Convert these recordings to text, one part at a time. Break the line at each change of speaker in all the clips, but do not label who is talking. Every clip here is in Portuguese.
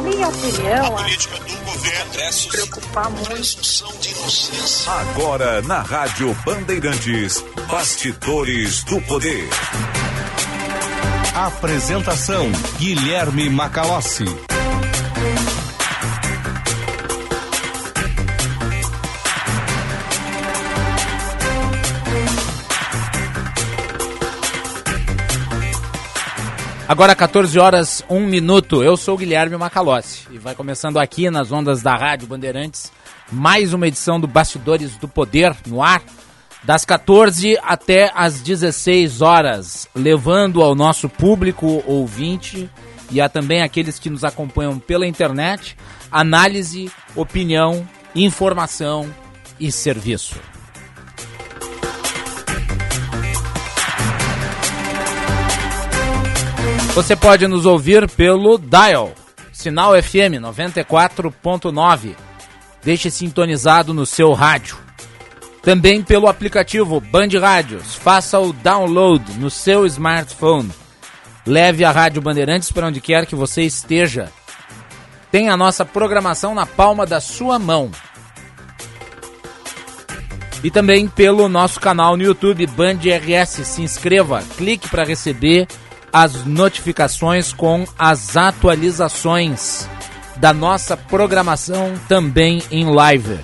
Na minha opinião,
a política do governo
preocupar muito.
Agora na Rádio Bandeirantes, Bastidores do Poder.
Apresentação Guilherme Macalossi.
Agora 14 horas, 1 minuto. Eu sou o Guilherme Macalossi e vai começando aqui nas ondas da Rádio Bandeirantes mais uma edição do Bastidores do Poder no ar, das 14 até as 16 horas, levando ao nosso público ouvinte e a também aqueles que nos acompanham pela internet análise, opinião, informação e serviço. Você pode nos ouvir pelo Dial, Sinal FM 94.9. Deixe sintonizado no seu rádio. Também pelo aplicativo Band Rádios. Faça o download no seu smartphone. Leve a Rádio Bandeirantes para onde quer que você esteja. Tem a nossa programação na palma da sua mão. E também pelo nosso canal no YouTube Band RS. Se inscreva, clique para receber as notificações com as atualizações da nossa programação também em live.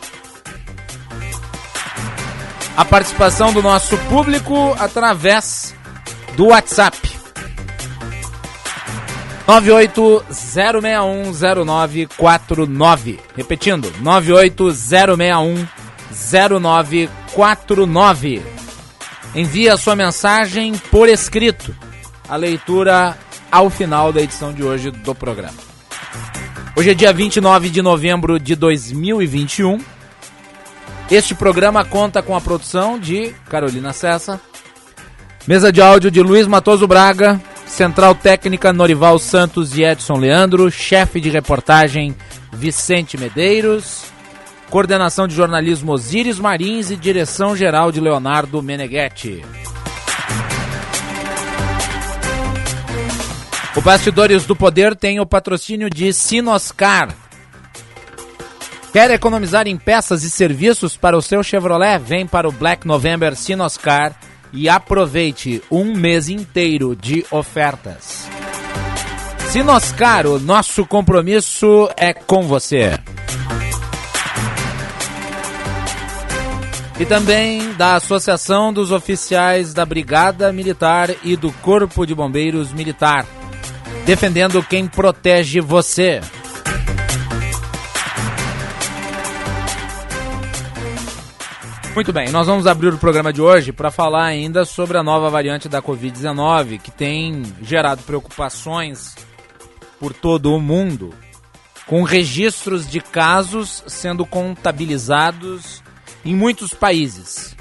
A participação do nosso público através do WhatsApp. 980610949. Repetindo, 980610949. Envie a sua mensagem por escrito a leitura ao final da edição de hoje do programa. Hoje é dia 29 de novembro de 2021. Este programa conta com a produção de Carolina Cessa, mesa de áudio de Luiz Matoso Braga, central técnica Norival Santos e Edson Leandro, chefe de reportagem Vicente Medeiros, coordenação de jornalismo Osíris Marins e direção geral de Leonardo Meneghetti. O Bastidores do Poder tem o patrocínio de Sinoscar. Quer economizar em peças e serviços para o seu Chevrolet? Vem para o Black November Sinoscar e aproveite um mês inteiro de ofertas. Sinoscar, o nosso compromisso é com você. E também da Associação dos Oficiais da Brigada Militar e do Corpo de Bombeiros Militar defendendo quem protege você. Muito bem, nós vamos abrir o programa de hoje para falar ainda sobre a nova variante da Covid-19 que tem gerado preocupações por todo o mundo, com registros de casos sendo contabilizados em muitos países.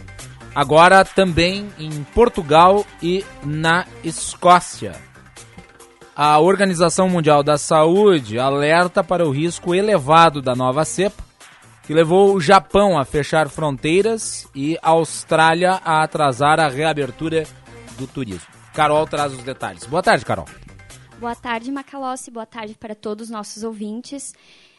Agora também em Portugal e na Escócia. A Organização Mundial da Saúde alerta para o risco elevado da nova cepa, que levou o Japão a fechar fronteiras e a Austrália a atrasar a reabertura do turismo. Carol traz os detalhes. Boa tarde, Carol.
Boa tarde, Macalossi. Boa tarde para todos os nossos ouvintes.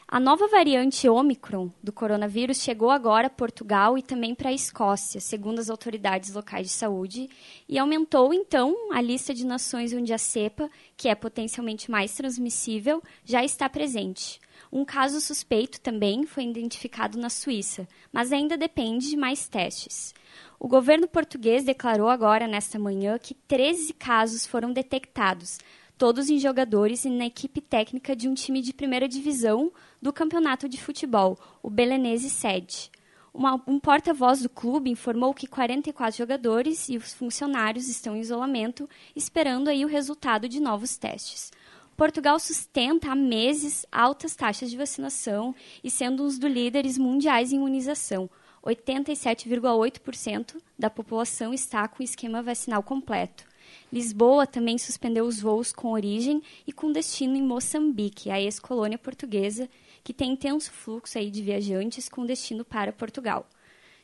A nova variante Omicron do coronavírus chegou agora a Portugal e também para a Escócia, segundo as autoridades locais de saúde, e aumentou então a lista de nações onde a cepa, que é potencialmente mais transmissível, já está presente. Um caso suspeito também foi identificado na Suíça, mas ainda depende de mais testes. O governo português declarou agora, nesta manhã, que 13 casos foram detectados, todos em jogadores e na equipe técnica de um time de primeira divisão do campeonato de futebol, o Belenense Sede. Uma, um porta-voz do clube informou que 44 jogadores e os funcionários estão em isolamento, esperando aí o resultado de novos testes. Portugal sustenta há meses altas taxas de vacinação e sendo um dos líderes mundiais em imunização. 87,8% da população está com esquema vacinal completo. Lisboa também suspendeu os voos com origem e com destino em Moçambique, a ex-colônia portuguesa, que tem intenso fluxo aí de viajantes com destino para Portugal.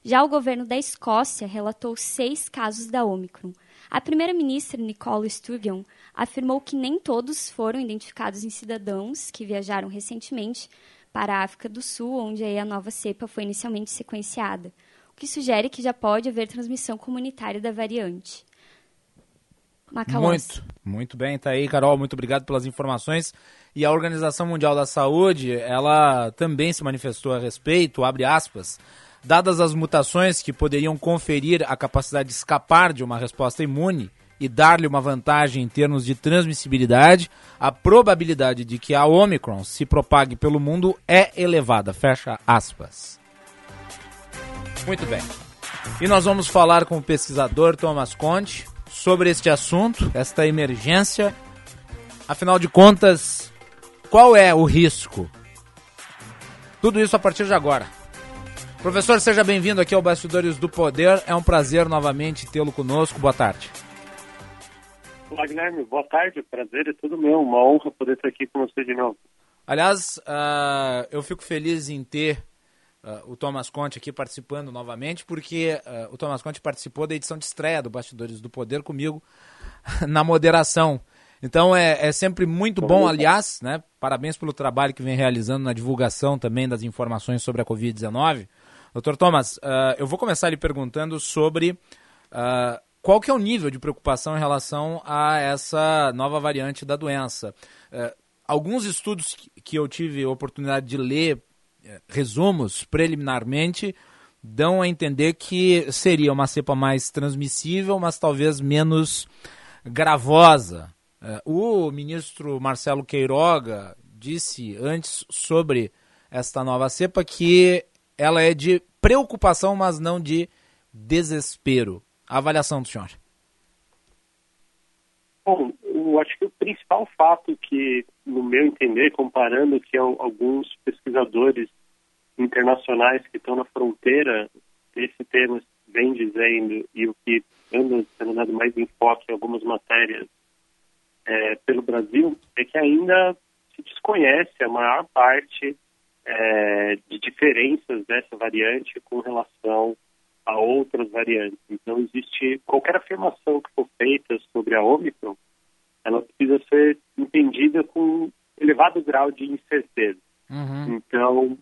Já o governo da Escócia relatou seis casos da Omicron. A primeira-ministra Nicole Sturgeon afirmou que nem todos foram identificados em cidadãos que viajaram recentemente para a África do Sul, onde a nova cepa foi inicialmente sequenciada, o que sugere que já pode haver transmissão comunitária da variante.
Muito, muito bem, tá aí, Carol, muito obrigado pelas informações. E a Organização Mundial da Saúde, ela também se manifestou a respeito, abre aspas, dadas as mutações que poderiam conferir a capacidade de escapar de uma resposta imune e dar-lhe uma vantagem em termos de transmissibilidade, a probabilidade de que a Omicron se propague pelo mundo é elevada, fecha aspas. Muito bem. E nós vamos falar com o pesquisador Thomas Conte, sobre este assunto, esta emergência. Afinal de contas, qual é o risco? Tudo isso a partir de agora. Professor, seja bem-vindo aqui ao Bastidores do Poder. É um prazer novamente tê-lo conosco. Boa tarde.
Olá, Guilherme. Boa tarde. Prazer é tudo meu. Uma honra poder estar aqui com você de novo.
Aliás, uh, eu fico feliz em ter Uh, o Thomas Conte aqui participando novamente, porque uh, o Thomas Conte participou da edição de estreia do Bastidores do Poder comigo na moderação. Então é, é sempre muito bom, aliás, né? Parabéns pelo trabalho que vem realizando na divulgação também das informações sobre a Covid-19. Doutor Thomas, uh, eu vou começar lhe perguntando sobre qual que é o nível de preocupação em relação a essa nova variante da doença. alguns estudos que eu tive a oportunidade de ler resumos preliminarmente dão a entender que seria uma cepa mais transmissível, mas talvez menos gravosa. É, o ministro Marcelo Queiroga disse antes sobre esta nova cepa que ela é de preocupação, mas não de desespero. A avaliação do senhor.
Bom, eu acho que o principal fato que, no meu entender, comparando que alguns pesquisadores internacionais que estão na fronteira desse tema vem dizendo e o que anda sendo dado mais enfoque em algumas matérias é, pelo Brasil é que ainda se desconhece a maior parte é, de diferenças dessa variante com relação a outras variantes. Então, existe qualquer afirmação que for feita sobre a Omicron, ela precisa ser entendida com elevado grau de incerteza. Uhum. Então,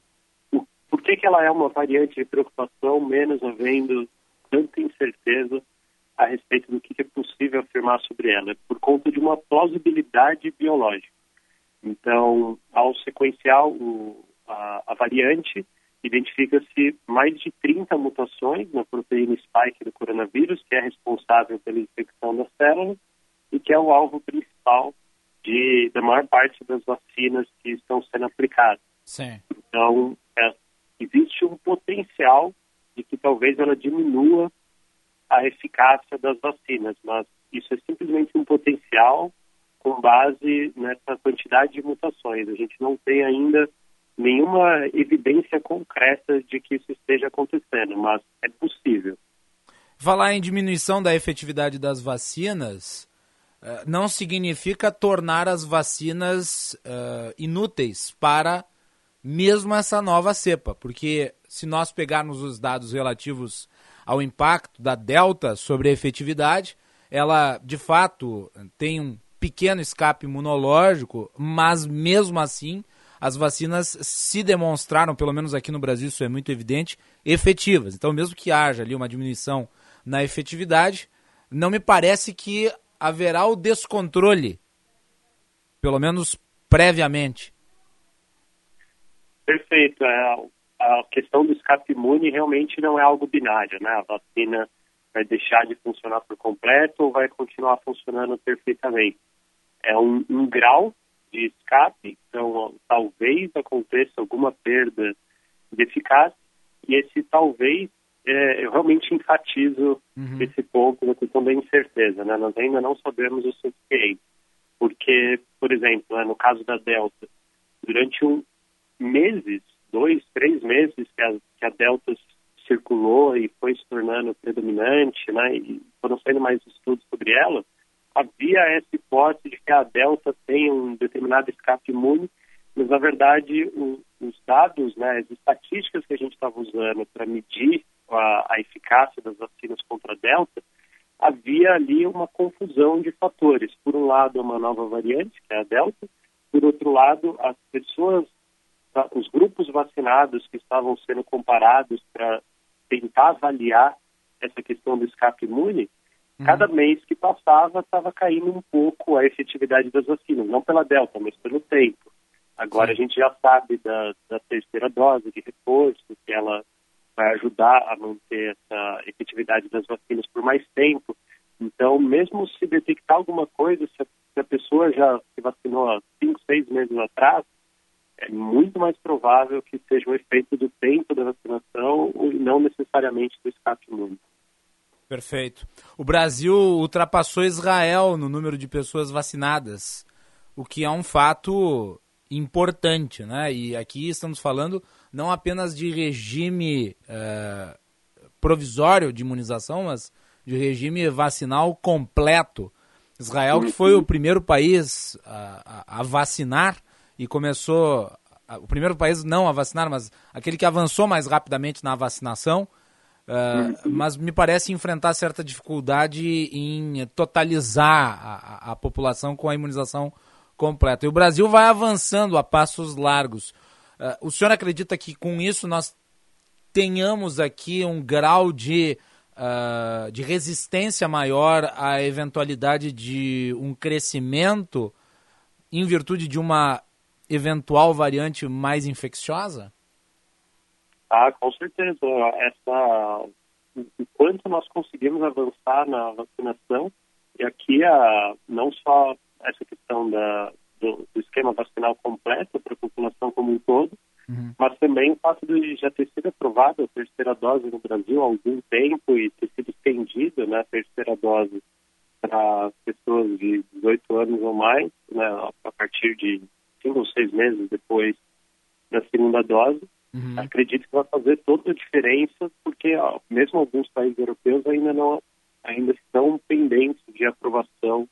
por que, que ela é uma variante de preocupação, menos havendo tanta incerteza a respeito do que é possível afirmar sobre ela? Por conta de uma plausibilidade biológica. Então, ao sequenciar o, a, a variante, identifica-se mais de 30 mutações na proteína spike do coronavírus, que é responsável pela infecção das células e que é o alvo principal de, da maior parte das vacinas que estão sendo aplicadas.
Sim.
Então, é, existe um potencial de que talvez ela diminua a eficácia das vacinas, mas isso é simplesmente um potencial com base nessa quantidade de mutações. A gente não tem ainda nenhuma evidência concreta de que isso esteja acontecendo, mas é possível.
Falar em diminuição da efetividade das vacinas não significa tornar as vacinas uh, inúteis para mesmo essa nova cepa, porque se nós pegarmos os dados relativos ao impacto da Delta sobre a efetividade, ela de fato tem um pequeno escape imunológico, mas mesmo assim as vacinas se demonstraram, pelo menos aqui no Brasil isso é muito evidente, efetivas. Então, mesmo que haja ali uma diminuição na efetividade, não me parece que haverá o descontrole, pelo menos previamente,
Perfeito. É, a questão do escape imune realmente não é algo binário, né? A vacina vai deixar de funcionar por completo ou vai continuar funcionando perfeitamente. É um, um grau de escape, então talvez aconteça alguma perda de eficácia e esse talvez é, eu realmente enfatizo uhum. esse ponto da questão da incerteza, né? Nós ainda não sabemos o suficiente, porque, por exemplo, né, no caso da Delta, durante um, meses, dois, três meses que a, que a Delta circulou e foi se tornando predominante, né, e foram saindo mais estudos sobre ela, havia essa hipótese de que a Delta tem um determinado escape imune, mas na verdade o, os dados, né, as estatísticas que a gente estava usando para medir a, a, eficácia das vacinas contra a Delta havia ali uma confusão de fatores. Por um lado, uma nova variante, que é a Delta, por outro lado, as pessoas, tá, os grupos vacinados que estavam sendo comparados para tentar avaliar essa questão do escape imune, uhum. cada mês que passava estava caindo um pouco a efetividade das vacinas, não pela Delta, mas pelo tempo. Agora Sim. a gente já sabe da, da terceira dose de reforço, que ela vai ajudar a manter essa efetividade das vacinas por mais tempo. Então, mesmo se detectar alguma coisa, se a, se a pessoa já se vacinou há cinco, seis meses atrás, é muito mais provável que seja o efeito do tempo da vacinação e não necessariamente do escape imune.
Perfeito. O Brasil ultrapassou Israel no número de pessoas vacinadas, o que é um fato importante, né? E aqui estamos falando não apenas de regime uh, provisório de imunização, mas de regime vacinal completo. Israel, que foi o primeiro país a, a, a vacinar e começou. A, o primeiro país não a vacinar, mas aquele que avançou mais rapidamente na vacinação. Uh, mas me parece enfrentar certa dificuldade em totalizar a, população com a imunização completa. E o Brasil vai avançando a passos largos. Uh, o senhor acredita que com isso nós tenhamos aqui um grau de, uh, de resistência maior à eventualidade de um crescimento em virtude de uma eventual variante mais infecciosa?
Ah, com certeza. Essa, o quanto nós conseguimos avançar na vacinação, e aqui a, não só essa questão da, do, do esquema vacinal completo para a população como um todo, uhum. mas também o fato de já ter sido aprovada a terceira dose no Brasil há algum tempo e ter sido estendida né, a terceira dose para pessoas de 18 anos ou mais, né, a partir de cinco ou seis meses depois da segunda dose. Uhum. Acredito que vai fazer toda a diferença, porque ó, mesmo alguns países europeus ainda não ainda estão pendentes de aprovação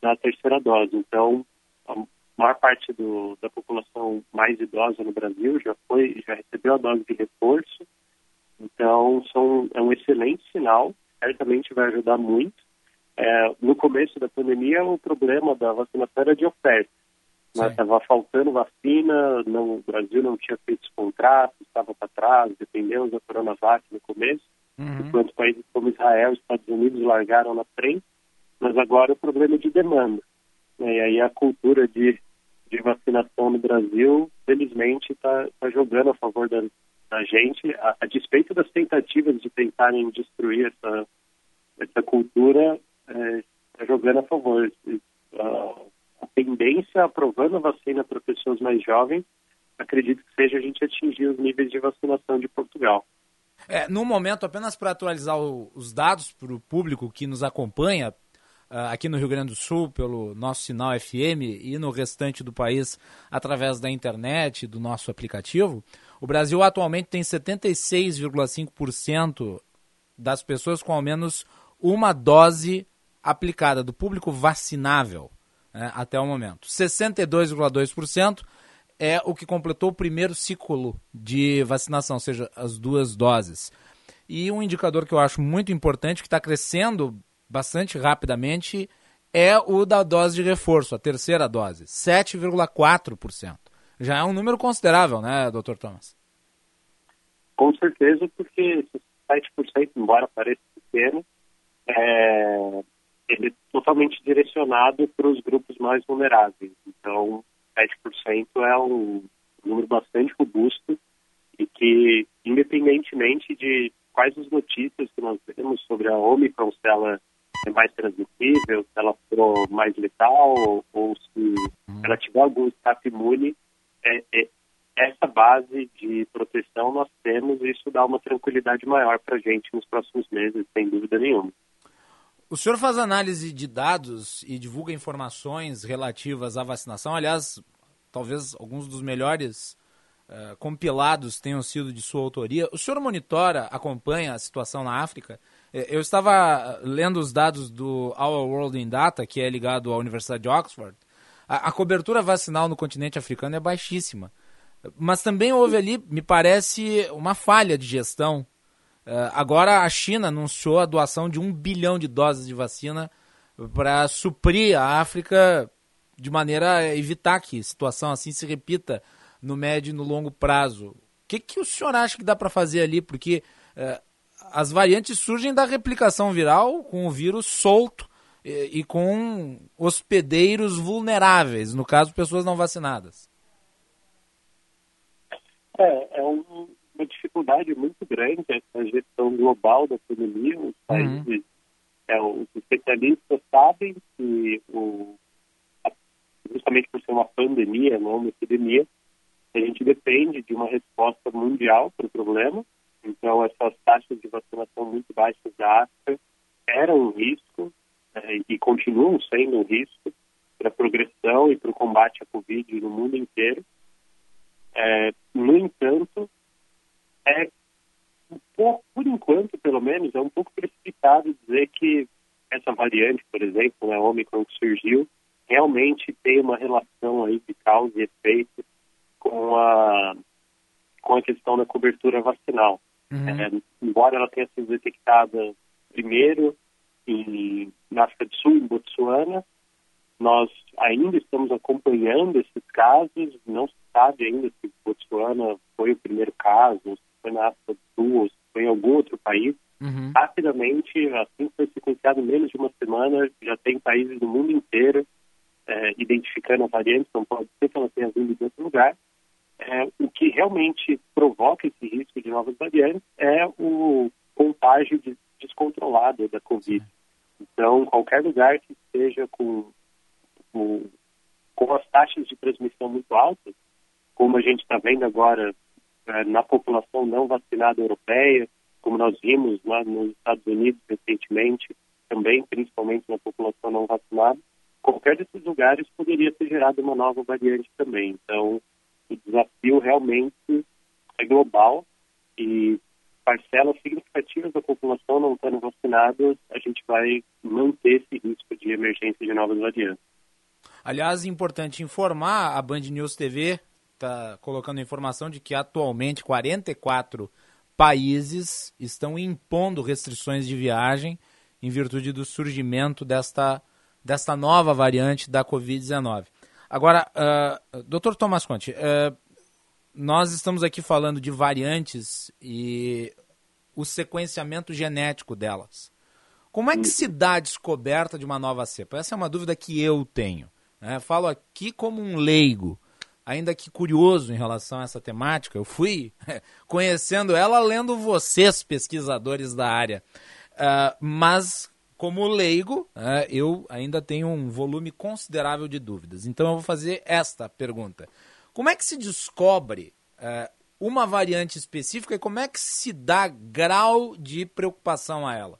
da terceira dose. Então, a maior parte do, da população mais idosa no Brasil já foi, já recebeu a dose de reforço. Então, são, é um excelente sinal. Certamente vai ajudar muito. É, no começo da pandemia, o problema da vacinação era de oferta. Estava né? faltando vacina, não, o Brasil não tinha feito os contratos, estava para trás, dependemos da Coronavac no começo, uhum. enquanto países como Israel e Estados Unidos largaram na frente mas agora o problema é de demanda. Né? E aí a cultura de, de vacinação no Brasil, felizmente, está tá jogando a favor da, da gente, a, a, despeito das tentativas de tentarem destruir essa, essa cultura, está é, tá jogando a favor. A, a tendência aprovando a vacina para pessoas mais jovens, acredito que seja a gente atingir os níveis de vacinação de Portugal.
É, no momento, apenas para atualizar o, os dados para o público que nos acompanha, aqui no Rio Grande do Sul pelo nosso sinal FM e no restante do país através da internet, do nosso aplicativo, o Brasil atualmente tem 76,5% das pessoas com ao menos uma dose aplicada, do público vacinável né, até o momento. 62,2% é o que completou o primeiro ciclo de vacinação, ou seja, as duas doses. E um indicador que eu acho muito importante, que está crescendo bastante rapidamente é o da dose de reforço, a terceira dose, 7,4%. Já é um número considerável, né, doutor Thomas?
Com certeza, porque esse 7%, embora pareça pequeno, é, ele é totalmente direcionado para os grupos mais vulneráveis. Então, 7% é um número bastante robusto e que, independentemente de quais as notícias que nós temos sobre a Omicron, se ela é mais transmissível, se ela for mais letal ou, ou se uhum. ela tiver algum escape imune, é, é, essa base de proteção nós temos e isso dá uma tranquilidade maior para a gente nos próximos meses, sem dúvida nenhuma.
O senhor faz análise de dados e divulga informações relativas à vacinação. Aliás, talvez alguns dos melhores uh, compilados tenham sido de sua autoria. O senhor monitora, acompanha a situação na África? É, eu estava lendo os dados do Our World in Data, que é ligado à Universidade de Oxford. A, a, cobertura vacinal no continente africano é baixíssima. Mas também houve ali, me parece, uma falha de gestão. Uh, agora a China anunciou a doação de um bilhão de doses de vacina para suprir a África de maneira a evitar que situação assim se repita no médio e no longo prazo. O que, que o senhor acha que dá para fazer ali? Porque uh, as variantes surgem da replicação viral com o vírus solto e, e com hospedeiros vulneráveis, no caso, pessoas não vacinadas.
É, é um, uma dificuldade muito grande essa gestão global da pandemia. Os uhum. países, uhum. é, os especialistas sabem que, o, justamente por ser uma pandemia, não uma epidemia, a gente depende de uma resposta mundial para o problema. Então, essas taxas de vacinação muito baixas da África eram um risco é, e continuam sendo um risco para a progressão e para o combate à Covid no mundo inteiro. É, no entanto, é um pouco, por enquanto, pelo menos, é um pouco precipitado dizer que essa variante, por exemplo, né, a Omicron que surgiu, realmente tem uma relação aí de causa e efeito com a, com a questão da cobertura vacinal. Uhum. É, embora ela tenha sido detectada primeiro em, na África do Sul, em Botsuana, nós ainda estamos acompanhando esses casos, não se sabe ainda se Botsuana foi o primeiro caso, se foi na África do Sul, se foi em algum outro país. Uhum. Rapidamente, assim que foi sequenciado menos de uma semana, já tem países do mundo inteiro é, identificando a variante, não pode ser que ela tenha vindo de outro lugar. É, o que realmente provoca esse risco de novas variantes é o contágio de, descontrolado da Covid. Então, qualquer lugar que esteja com, com, com as taxas de transmissão muito altas, como a gente está vendo agora é, na população não vacinada europeia, como nós vimos lá nos Estados Unidos recentemente, também principalmente na população não vacinada, qualquer desses lugares poderia ter gerado uma nova variante também. Então, o desafio realmente é global e parcelas significativas da população não estando vacinadas, a gente vai manter esse risco de emergência de novas variantes.
Aliás, importante informar, a Band News TV está colocando informação de que atualmente 44 países estão impondo restrições de viagem em virtude do surgimento desta, desta nova variante da Covid-19. Agora, uh, doutor Tomás Conte, uh, nós estamos aqui falando de variantes e o sequenciamento genético delas. Como é que se dá a descoberta de uma nova cepa? Essa é uma dúvida que eu tenho. Né? Falo aqui como um leigo ainda que curioso em relação a essa temática. Eu fui conhecendo ela lendo vocês, pesquisadores da área. Uh, mas, como leigo, uh, eu ainda tenho um volume considerável de dúvidas. Então, eu vou fazer esta pergunta: Como é que se descobre uh, uma variante específica e como é que se dá grau de preocupação a ela?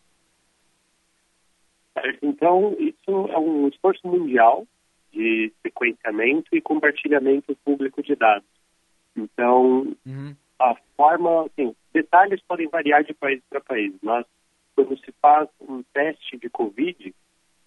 Então, isso é um esforço mundial de sequenciamento e compartilhamento público de dados. Então, uhum. a forma, assim, detalhes podem variar de país para país, mas quando se faz um teste de Covid,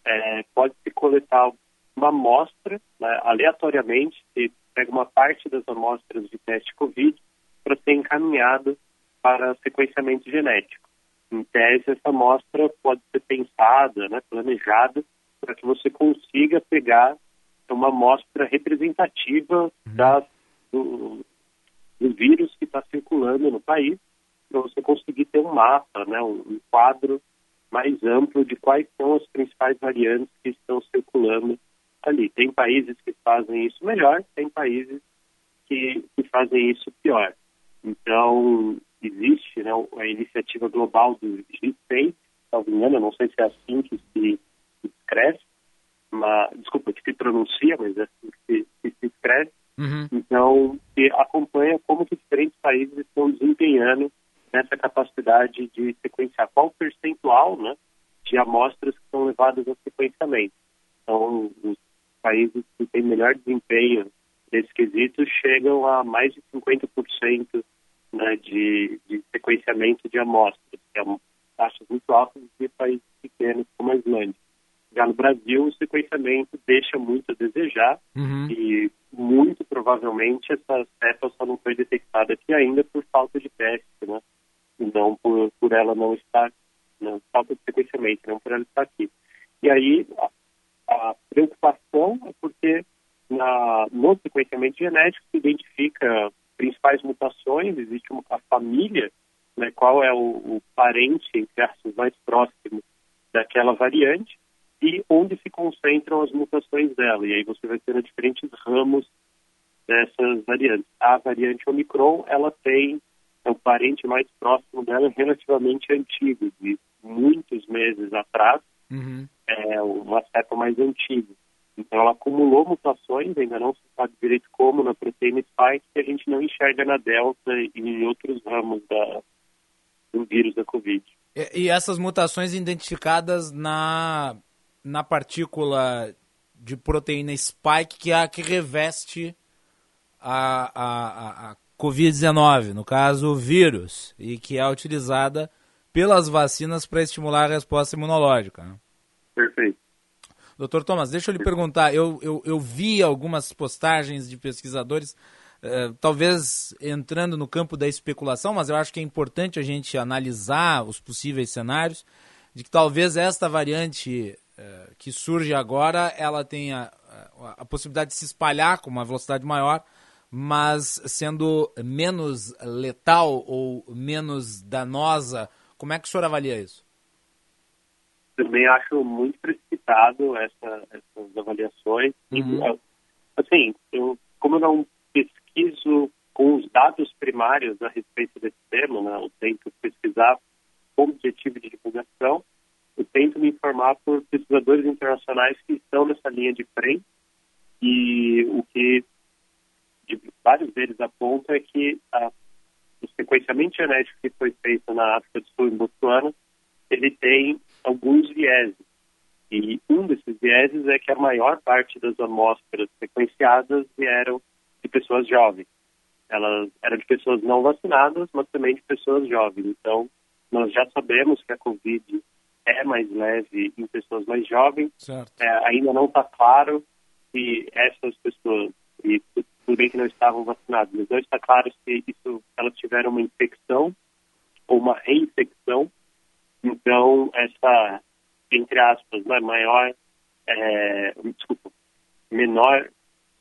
é, pode-se coletar uma amostra, né, aleatoriamente, se pega uma parte das amostras de teste Covid para ser encaminhado para sequenciamento genético. Em tese, essa amostra pode ser pensada, né, planejada, para que você consiga pegar uma amostra representativa uhum. das, do, do, vírus que está circulando no país, para você conseguir ter um mapa, né, um, quadro mais amplo de quais são as principais variantes que estão circulando ali. Tem países que fazem isso melhor, tem países que, que fazem isso pior. Então, existe né, a iniciativa global do G6, salvo engano, não sei se é assim que se, se escreve, uma, desculpa, que se pronuncia, mas é assim que se, que se escreve. Uhum. Então, que acompanha como que diferentes países estão desempenhando nessa capacidade de sequenciar qual o percentual né, de amostras que são levadas ao sequenciamento. Então, os países que têm melhor desempenho nesse quesito chegam a mais de 50% né, de, de sequenciamento de amostras, que é uma taxa muito alta de países pequenos como a Islândia. Já no Brasil, o sequenciamento deixa muito a desejar uhum. e muito provavelmente essa cepa só não foi detectada aqui ainda por falta de teste, né? Não por, por ela não estar, não, falta de sequenciamento, não por ela estar aqui. E aí a, a preocupação é porque na, no sequenciamento genético se identifica principais mutações, existe uma, a família, né, qual é o, o parente, entre aspas, mais próximo daquela variante, e onde se concentram as mutações dela. E aí você vai ter diferentes ramos dessas variantes. A variante Omicron, ela tem é o parente mais próximo dela relativamente antigo, de muitos meses atrás, uhum. é uma cepa mais antiga. Então ela acumulou mutações, ainda não se sabe direito como, na proteína spike, que a gente não enxerga na delta e em outros ramos da, do vírus da Covid.
E, e essas mutações identificadas na na partícula de proteína spike, que é a que reveste a, a, a Covid-19, no caso o vírus, e que é utilizada pelas vacinas para estimular a resposta imunológica. Né?
Perfeito.
Doutor Thomas, deixa eu lhe perguntar, eu, eu, eu vi algumas postagens de pesquisadores, eh, talvez entrando no campo da especulação, mas eu acho que é importante a gente analisar os possíveis cenários, de que talvez esta variante eh, que surge agora, ela tenha eh, a possibilidade de se espalhar com uma velocidade maior, mas sendo menos letal ou menos danosa. Como é que o senhor avalia isso?
Também acho muito precipitado essa, essas avaliações. Uhum. Assim, eu, como eu não pesquiso com os dados primários a respeito desse tema, né, eu tento pesquisar com objetivo de divulgação, eu tento me informar por pesquisadores internacionais que estão nessa linha de frente e o que de vários deles apontam é que a, o sequenciamento genético que foi feito na África do Sul e Botsuana, ele tem alguns vieses. E um desses vieses é que a maior parte das amostras sequenciadas vieram de pessoas jovens. Elas eram de pessoas não vacinadas, mas também de pessoas jovens. Então, nós já sabemos que a Covid é mais leve em pessoas mais jovens. É, ainda não está claro se essas pessoas, tudo bem que não estavam vacinadas, mas não está claro se isso, elas tiveram uma infecção ou uma reinfecção. Então, essa, entre aspas, né, maior, é, desculpa, menor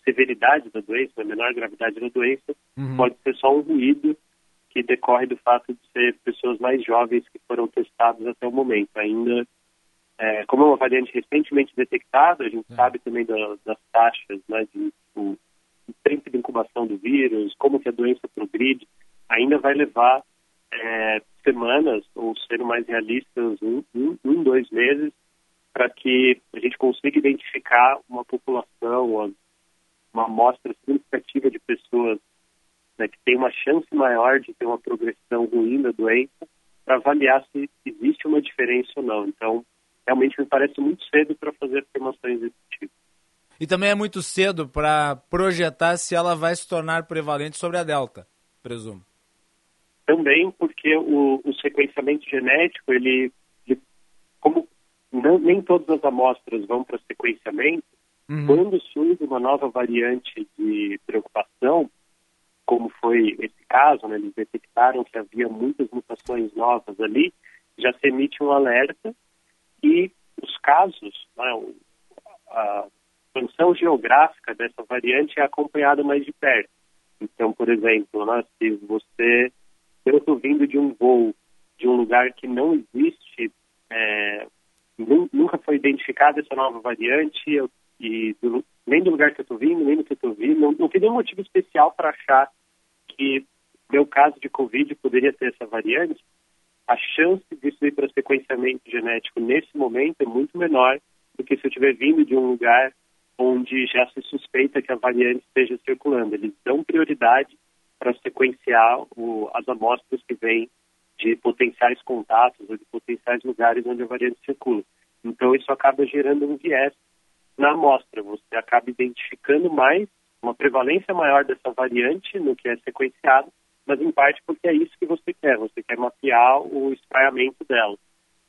severidade da doença, menor gravidade da doença, uhum. pode ser só um ruído que decorre do fato de ser pessoas mais jovens que foram testadas até o momento. Ainda, é, como é uma variante recentemente detectada, a gente é. sabe também da, das taxas né, de o, tempo de incubação do vírus, como que a doença progride, ainda vai levar é, semanas, ou sendo mais realistas, um, um, um dois meses, para que a gente consiga identificar uma população, uma amostra significativa de pessoas né, que tem uma chance maior de ter uma progressão ruim da doença, para avaliar se existe uma diferença ou não. Então, realmente me parece muito cedo para fazer afirmações desse.
E também é muito cedo para projetar se ela vai se tornar prevalente sobre a Delta, presumo.
Também porque o, o sequenciamento genético, ele, ele como não, nem todas as amostras vão para sequenciamento, uhum. quando surge uma nova variante de preocupação, como foi esse caso, né, eles detectaram que havia muitas mutações novas ali, já se emite um alerta e os casos, né, a expansão geográfica dessa variante é acompanhada mais de perto. Então, por exemplo, né, se você, eu estou vindo de um voo de um lugar que não existe, é, nunca foi identificada essa nova variante, eu, e do, nem do lugar que eu estou vindo, nem do que eu estou vindo. Não, não tem nenhum motivo especial para achar que meu caso de Covid poderia ter essa variante. A chance disso ir para sequenciamento genético nesse momento é muito menor do que se eu estiver vindo de um lugar onde já se suspeita que a variante esteja circulando. Eles dão prioridade para sequenciar o, as amostras que vêm de potenciais contatos ou de potenciais lugares onde a variante circula. Então, isso acaba gerando um viés na amostra. Você acaba identificando mais, uma prevalência maior dessa variante no que é sequenciado, mas em parte porque é isso que você quer, você quer mapear o espraiamento dela.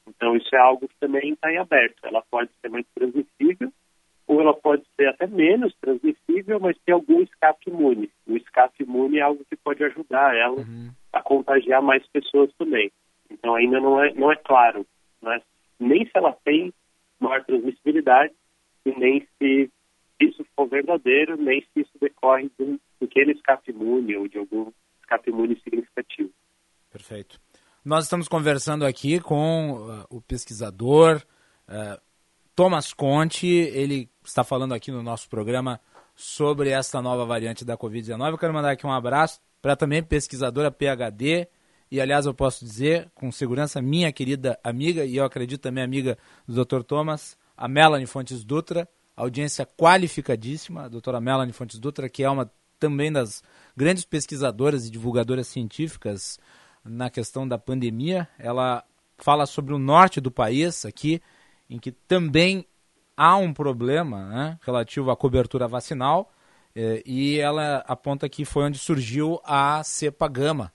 Então isso é algo que também está em aberto. Ela pode ser mais transmissível, ou ela pode ser até menos transmissível, mas ter algum escape imune. O escape imune imune é algo que pode ajudar ela
Uhum.
a contagiar mais pessoas também. Então ainda não é, não é claro, né? nem se ela tem maior transmissibilidade e nem se isso for verdadeiro, nem se isso decorre de um pequeno escape imune ou de algum escape imune significativo.
Perfeito. Nós estamos conversando aqui com uh, o pesquisador uh, Thomas Conte. Ele está falando aqui no nosso programa sobre esta nova variante da Covid-19. Eu quero mandar aqui um abraço para também pesquisadora PhD. E, aliás, eu posso dizer com segurança, minha querida amiga, e eu acredito também amiga do Dr. Thomas, a Melanie Fontes Dutra, audiência qualificadíssima, a doutora Melanie Fontes Dutra, que é uma também das grandes pesquisadoras e divulgadoras científicas na questão da pandemia. Ela fala sobre o norte do país aqui, em que também há um problema né, relativo à cobertura vacinal, eh, e ela aponta que foi onde surgiu a cepa gama,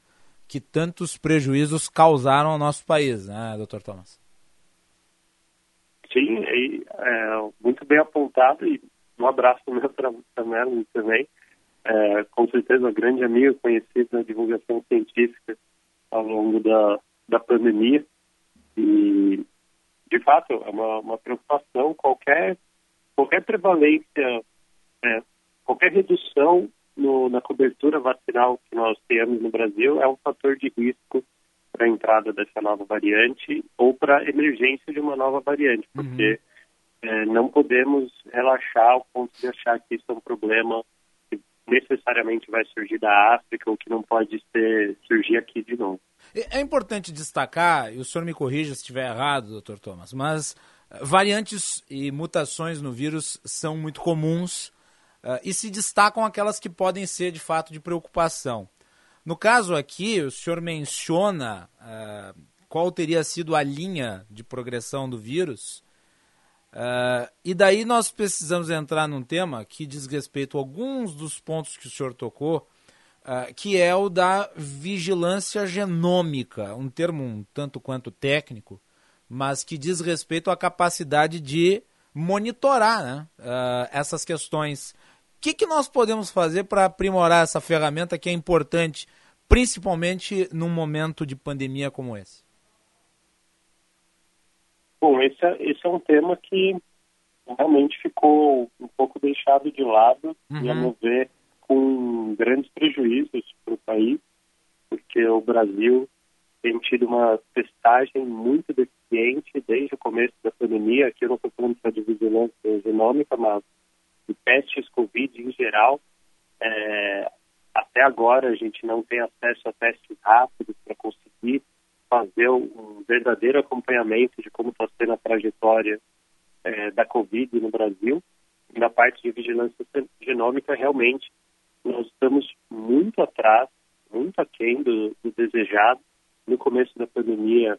que tantos prejuízos causaram ao nosso país, né, doutor Thomas?
Sim, e, é, muito bem apontado e um abraço meu para a também. É, com certeza, grande amiga conhecida na divulgação científica ao longo da, da pandemia. E, de fato, é uma, uma preocupação qualquer, qualquer prevalência, é, qualquer redução no, na cobertura vacinal que nós temos no Brasil é um fator de risco para a entrada dessa nova variante ou para a emergência de uma nova variante, porque uhum. é, não podemos relaxar ao ponto de achar que isso é um problema necessariamente vai surgir da África ou que não pode ser, surgir aqui de novo.
É importante destacar, e o senhor me corrija se estiver errado, doutor Thomas, mas variantes e mutações no vírus são muito comuns uh, e se destacam aquelas que podem ser de fato de preocupação. No caso aqui, o senhor menciona uh, qual teria sido a linha de progressão do vírus, uh, e daí nós precisamos entrar num tema que diz respeito a alguns dos pontos que o senhor tocou, uh, que é o da vigilância genômica, um termo um tanto quanto técnico, mas que diz respeito à capacidade de monitorar né, essas questões. O que, que nós podemos fazer para aprimorar essa ferramenta que é importante, principalmente num momento de pandemia como esse?
Bom, esse é, esse é um tema que realmente ficou um pouco deixado de lado uhum. e, a meu ver, com grandes prejuízos para o país, porque o Brasil tem tido uma testagem muito deficiente desde o começo da pandemia. Aqui eu não estou falando só de vigilância genômica, mas de testes Covid em geral. É, até agora a gente não tem acesso a testes rápidos para conseguir fazer um verdadeiro acompanhamento de como está sendo a trajetória é, da Covid no Brasil. E na parte de vigilância genômica, realmente, nós estamos muito atrás, muito aquém do, do desejado. No começo da pandemia,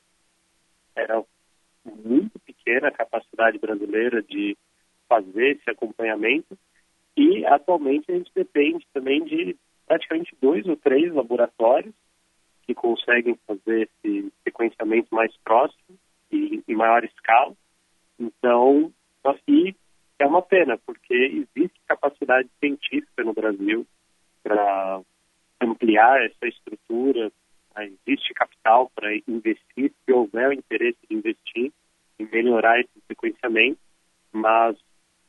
era muito pequena a capacidade brasileira de fazer esse acompanhamento e atualmente a gente depende também de praticamente dois ou três laboratórios que conseguem fazer esse sequenciamento mais próximo e em maior escala. Então, aqui é uma pena, porque existe capacidade científica no Brasil para ampliar essa estrutura, né? existe capital para investir, se houver o interesse de investir em melhorar esse sequenciamento, mas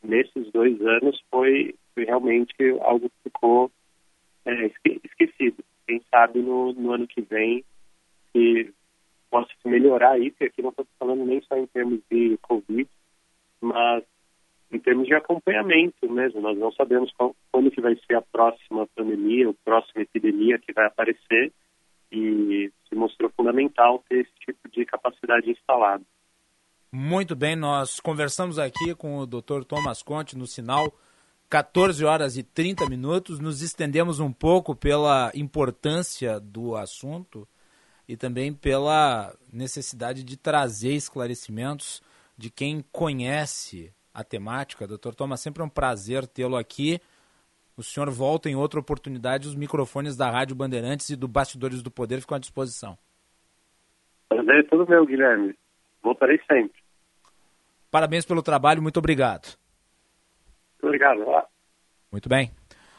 nesses dois anos foi, foi realmente algo que ficou é, esquecido. Quem sabe no, no ano que vem que possa melhorar isso, e aqui não estou falando nem só em termos de Covid, mas em termos de acompanhamento mesmo. Nós não sabemos qual, quando que vai ser a próxima pandemia, a próxima epidemia que vai aparecer, e se mostrou fundamental ter esse tipo de capacidade instalada.
Muito bem, nós conversamos aqui com o Dr. Thomas Conte no sinal 14 horas e 30 minutos, nos estendemos um pouco pela importância do assunto e também pela necessidade de trazer esclarecimentos de quem conhece a temática. Doutor Thomas, sempre é um prazer tê-lo aqui. O senhor volta em outra oportunidade, os microfones da Rádio Bandeirantes e do Bastidores do Poder ficam à disposição.
Prazer é todo meu, Guilherme. Voltarei sempre.
Parabéns pelo trabalho, muito obrigado.
Obrigado.
Muito bem.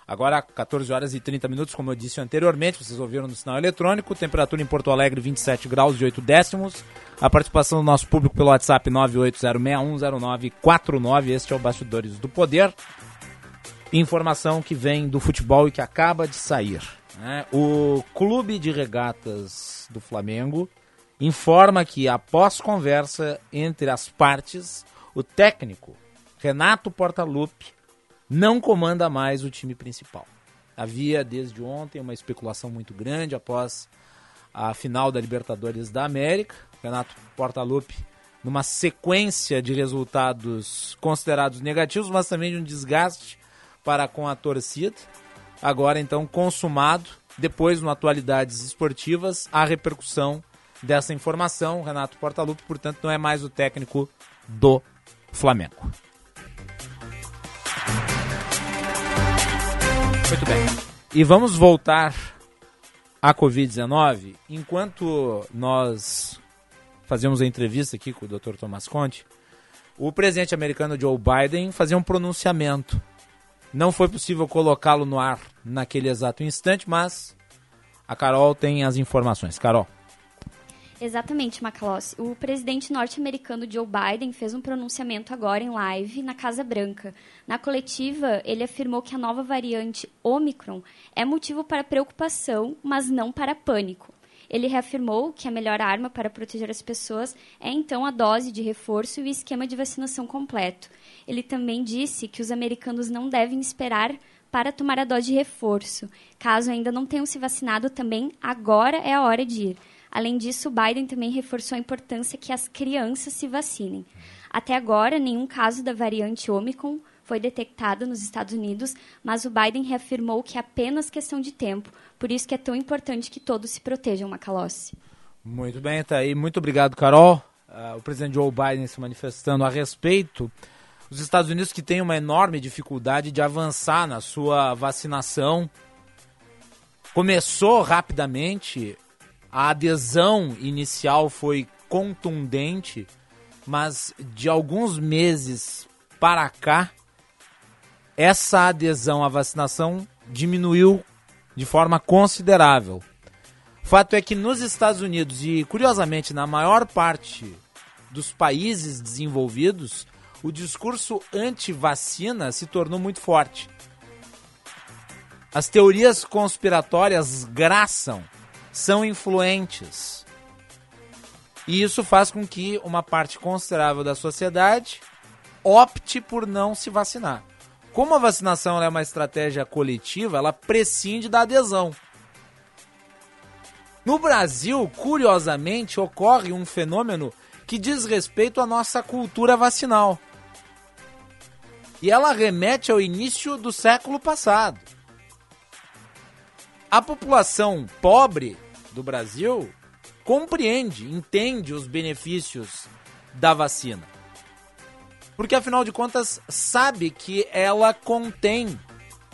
Agora, 14 horas e 30 minutos, como eu disse anteriormente, vocês ouviram no sinal eletrônico. Temperatura em Porto Alegre, 27 graus e 8 décimos. A participação do nosso público pelo WhatsApp 980610949. Este é o Bastidores do Poder. Informação que vem do futebol e que acaba de sair. né? O Clube de Regatas do Flamengo informa que, após conversa entre as partes, o técnico Renato Portaluppi não comanda mais o time principal. Havia desde ontem uma especulação muito grande após a final da Libertadores da América. Renato Portaluppi numa sequência de resultados considerados negativos, mas também de um desgaste para com a torcida. Agora então consumado, depois no Atualidades Esportivas, a repercussão dessa informação. Renato Portaluppi, portanto, não é mais o técnico do Flamengo. Muito bem. E vamos voltar à Covid-19. Enquanto nós fazíamos a entrevista aqui com o Dr. Thomas Conte, o presidente americano Joe Biden fazia um pronunciamento. Não foi possível colocá-lo no ar naquele exato instante, mas a Carol tem as informações. Carol.
Exatamente, Macalossi. O presidente norte-americano Joe Biden fez um pronunciamento agora em live na Casa Branca. Na coletiva, ele afirmou que a nova variante Omicron é motivo para preocupação, mas não para pânico. Ele reafirmou que a melhor arma para proteger as pessoas é então a dose de reforço e o esquema de vacinação completo. Ele também disse que os americanos não devem esperar para tomar a dose de reforço. Caso ainda não tenham se vacinado, também agora é a hora de ir. Além disso, Biden também reforçou a importância que as crianças se vacinem. Até agora, nenhum caso da variante Omicron foi detectado nos Estados Unidos, mas o Biden reafirmou que é apenas questão de tempo. Por isso que é tão importante que todos se protejam, Macalossi.
Muito bem, tá aí. Muito obrigado, Carol. Uh, o presidente Joe Biden se manifestando a respeito. Os Estados Unidos que têm uma enorme dificuldade de avançar na sua vacinação. Começou rapidamente, a adesão inicial foi contundente, mas de alguns meses para cá, essa adesão à vacinação diminuiu de forma considerável. Fato é que nos Estados Unidos e, curiosamente, na maior parte dos países desenvolvidos, o discurso anti-vacina se tornou muito forte. As teorias conspiratórias graçam são influentes. E isso faz com que uma parte considerável da sociedade opte por não se vacinar. Como a vacinação é uma estratégia coletiva, ela prescinde da adesão. No Brasil, curiosamente, ocorre um fenômeno que diz respeito à nossa cultura vacinal. E ela remete ao início do século passado. A população pobre do Brasil compreende, entende os benefícios da vacina. Porque afinal de contas sabe que ela contém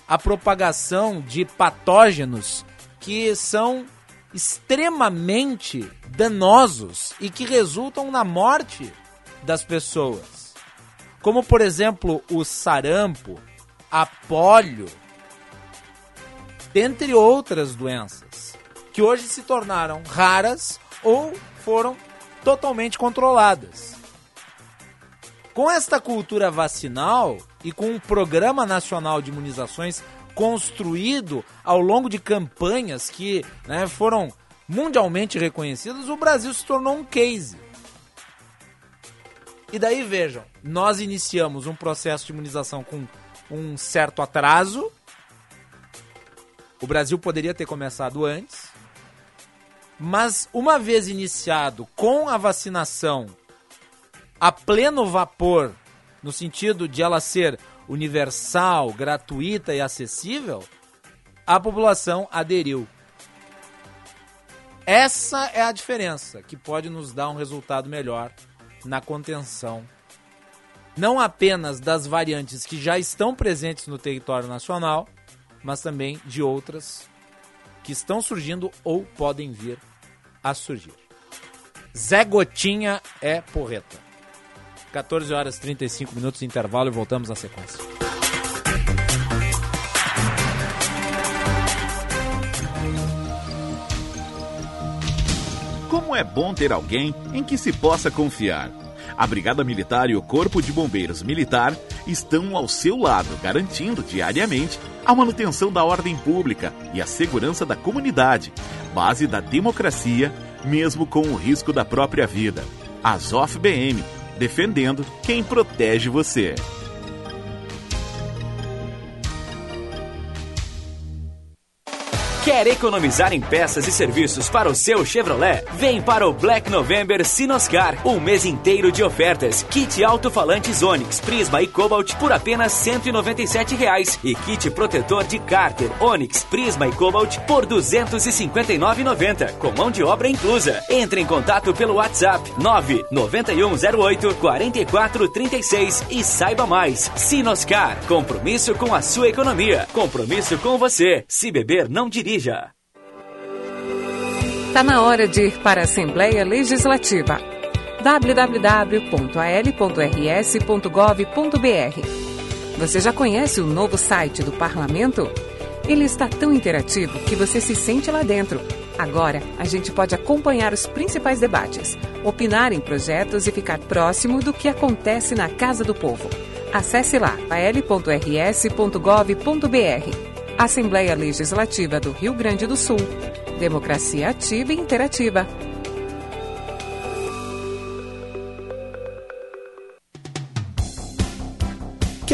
a propagação de patógenos que são extremamente danosos e que resultam na morte das pessoas. Como por exemplo o sarampo, a polio, dentre outras doenças, que hoje se tornaram raras ou foram totalmente controladas. Com esta cultura vacinal e com um programa nacional de imunizações construído ao longo de campanhas que né, foram mundialmente reconhecidas, o Brasil se tornou um case. E daí vejam, nós iniciamos um processo de imunização com um certo atraso, o Brasil poderia ter começado antes, mas uma vez iniciado com a vacinação a pleno vapor, no sentido de ela ser universal, gratuita e acessível, a população aderiu. Essa é a diferença que pode nos dar um resultado melhor na contenção não apenas das variantes que já estão presentes no território nacional, mas também de outras que estão surgindo ou podem vir a surgir. Zé Gotinha é porreta. 14 horas 35 minutos, intervalo e voltamos à sequência.
Como é bom ter alguém em que se possa confiar. A Brigada Militar e o Corpo de Bombeiros Militar estão ao seu lado, garantindo diariamente a manutenção da ordem pública e a segurança da comunidade, base da democracia, mesmo com o risco da própria vida. Azof BM, defendendo quem protege você.
Quer economizar em peças e serviços para o seu Chevrolet? Vem para o Black November Sinoscar, um mês inteiro de ofertas. Kit alto-falantes Onix, Prisma e Cobalt por apenas 197 reais. e kit protetor de Carter, Onix, Prisma e Cobalt por R$ 259,90 com mão de obra inclusa. Entre em contato pelo WhatsApp 99108 4436 e saiba mais. Sinoscar, compromisso com a sua economia, compromisso com você. Se beber, não dirija.
Está na hora de ir para a Assembleia Legislativa. www.al.rs.gov.br Você já conhece o novo site do Parlamento? Ele está tão interativo que você se sente lá dentro. Agora, a gente pode acompanhar os principais debates, opinar em projetos e ficar próximo do que acontece na Casa do Povo. Acesse lá al.rs.gov.br. Assembleia Legislativa do Rio Grande do Sul. Democracia ativa e interativa.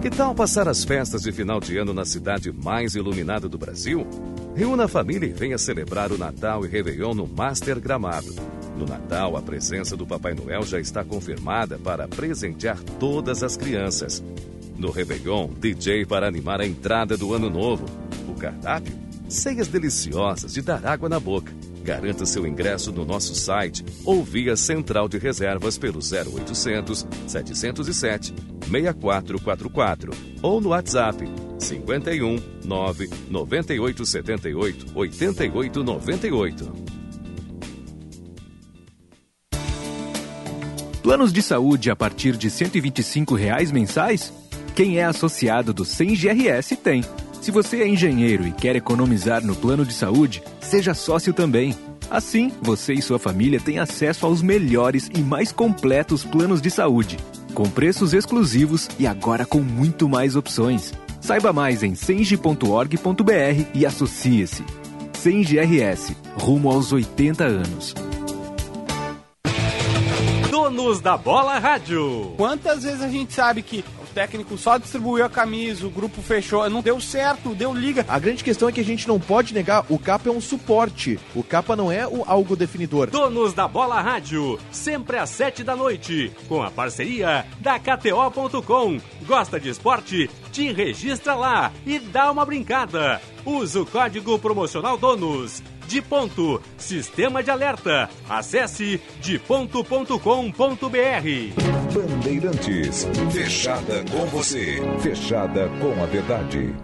Que tal passar as festas de final de ano na cidade mais iluminada do Brasil? Reúna a família e venha celebrar o Natal e Réveillon no Master Gramado. No Natal, a presença do Papai Noel já está confirmada para presentear todas as crianças. No Réveillon, DJ para animar a entrada do Ano Novo. O cardápio? Ceias deliciosas de dar água na boca. Garanta seu ingresso no nosso site ou via Central de Reservas pelo 0800 707 6444 ou no WhatsApp 51 9 9878 8898.
Planos de saúde a partir de 125 reais mensais? Quem é associado do 100 GRS tem. Se você é engenheiro e quer economizar no plano de saúde, seja sócio também. Assim, você e sua família têm acesso aos melhores e mais completos planos de saúde, com preços exclusivos e agora com muito mais opções. Saiba mais em senge.org.br e associe-se. Senge RS, rumo aos 80 anos.
Donos da Bola Rádio. Quantas vezes a gente sabe que técnico só distribuiu a camisa, o grupo fechou, não deu certo, deu liga.
A grande questão é que a gente não pode negar, o capa é um suporte, o capa não é o algo definidor.
Donos da Bola Rádio, sempre às sete da noite, com a parceria da KTO.com. Gosta de esporte? Te registra lá e dá uma brincada. Usa o código promocional DONOS de ponto, sistema de alerta. Acesse deponto.com.br.
Bandeirantes, fechada com você, fechada com a verdade.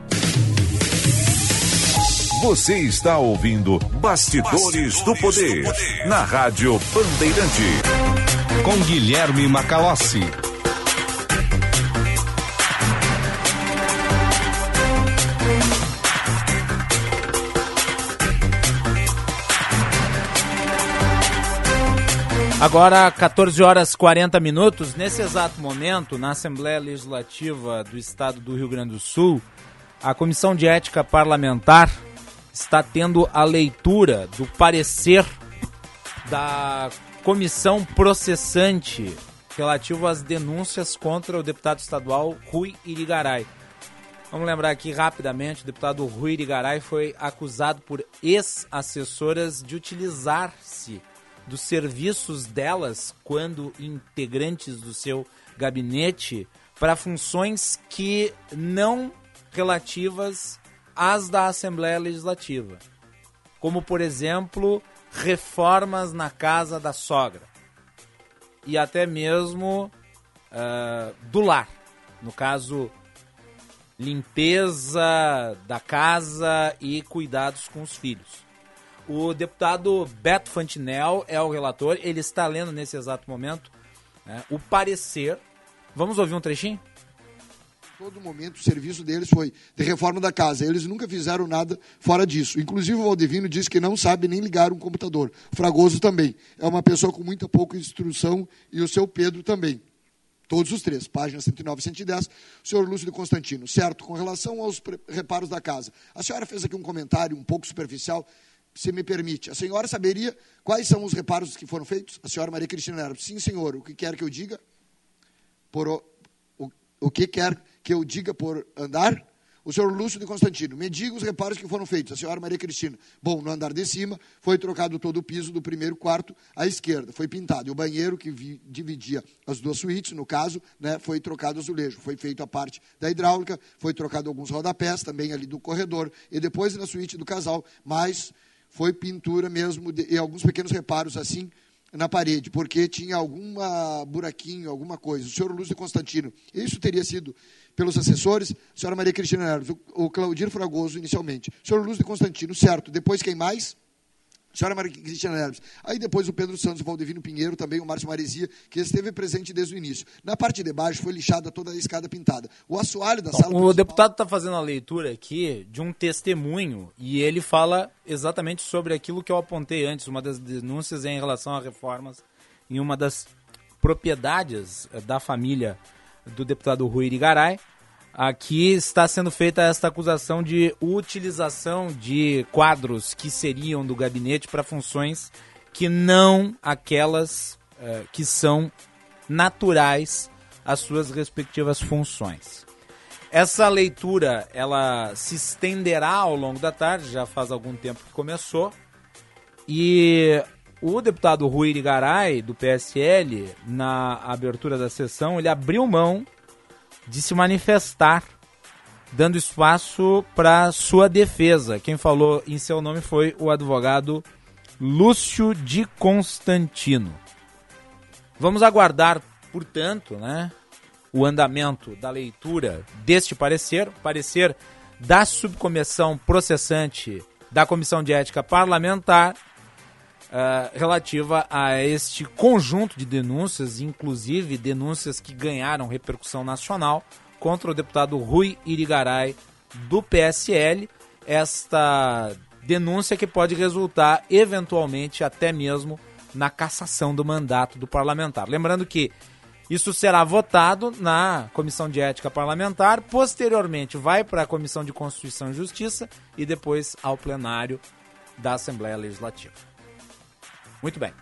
Você está ouvindo Bastidores, Bastidores do, poder, do Poder na Rádio Bandeirante.
Com Guilherme Macalossi.
Agora, 14 horas 40 minutos. Nesse exato momento, na Assembleia Legislativa do Estado do Rio Grande do Sul, a Comissão de Ética Parlamentar está tendo a leitura do parecer da comissão processante relativo às denúncias contra o deputado estadual Rui Irigaray. Vamos lembrar aqui rapidamente, o deputado Rui Irigaray foi acusado por ex-assessoras de utilizar-se dos serviços delas quando integrantes do seu gabinete para funções que não relativas às da Assembleia Legislativa, como por exemplo reformas na casa da sogra. E até mesmo uh, do lar, no caso limpeza da casa e cuidados com os filhos. O deputado Beto Fantinel é o relator, ele está lendo nesse exato momento né, o parecer. Vamos ouvir um trechinho?
todo momento o serviço deles foi de reforma da casa. Eles nunca fizeram nada fora disso. Inclusive o Valdevino disse que não sabe nem ligar um computador. Fragoso também. É uma pessoa com muita pouca instrução e o seu Pedro também. Todos os três, páginas 109 e 110, o senhor Lúcio de Constantino. Certo, com relação aos reparos da casa. A senhora fez aqui um comentário um pouco superficial se me permite. A senhora saberia quais são os reparos que foram feitos? A senhora Maria Cristina Nervo. Sim, senhor. O que quer que eu diga? Por o, o, o que quer que eu diga por andar? O senhor Lúcio de Constantino, me diga os reparos que foram feitos. A senhora Maria Cristina. Bom, no andar de cima foi trocado todo o piso do primeiro quarto à esquerda. Foi pintado. E o banheiro que vi, dividia as duas suítes, no caso, né, foi trocado azulejo. Foi feito a parte da hidráulica, foi trocado alguns rodapés também ali do corredor. E depois na suíte do casal, mais foi pintura mesmo de, e alguns pequenos reparos assim na parede, porque tinha algum buraquinho, alguma coisa. O senhor Lúcio Constantino, isso teria sido pelos assessores, a senhora Maria Cristina Neves, o, o Claudir Fragoso inicialmente. O senhor Lúcio Constantino, certo. Depois quem mais? Senhora Maria Cristina Neves. Aí depois o Pedro Santos, o Valdevino Pinheiro, também o Márcio Maresia, que esteve presente desde o início. Na parte de baixo foi lixada toda a escada pintada. O assoalho da
então,
sala
O
principal...
deputado está fazendo a leitura aqui de um testemunho e ele fala exatamente sobre aquilo que eu apontei antes, uma das denúncias em relação a reformas em uma das propriedades eh, da família do deputado Rui Irigaray, Aqui está sendo feita esta acusação de utilização de quadros que seriam do gabinete para funções que não aquelas uh, que são naturais às suas respectivas funções. Essa leitura ela se estenderá ao longo da tarde, já faz algum tempo que começou, e o deputado Rui Irigaray, do PSL, na abertura da sessão, ele abriu mão de se manifestar, dando espaço para sua defesa. Quem falou em seu nome foi o advogado Lúcio de Constantino. Vamos aguardar, portanto, né, o andamento da leitura deste parecer, parecer da subcomissão processante da Comissão de Ética Parlamentar uh, relativa a este conjunto de denúncias, inclusive denúncias que ganharam repercussão nacional contra o deputado Rui Irigaray do PSL. Esta denúncia que pode resultar eventualmente até mesmo na cassação do mandato do parlamentar. Lembrando que isso será votado na Comissão de Ética Parlamentar, posteriormente vai para a Comissão de Constituição e Justiça e depois ao plenário da Assembleia Legislativa. Muito bem.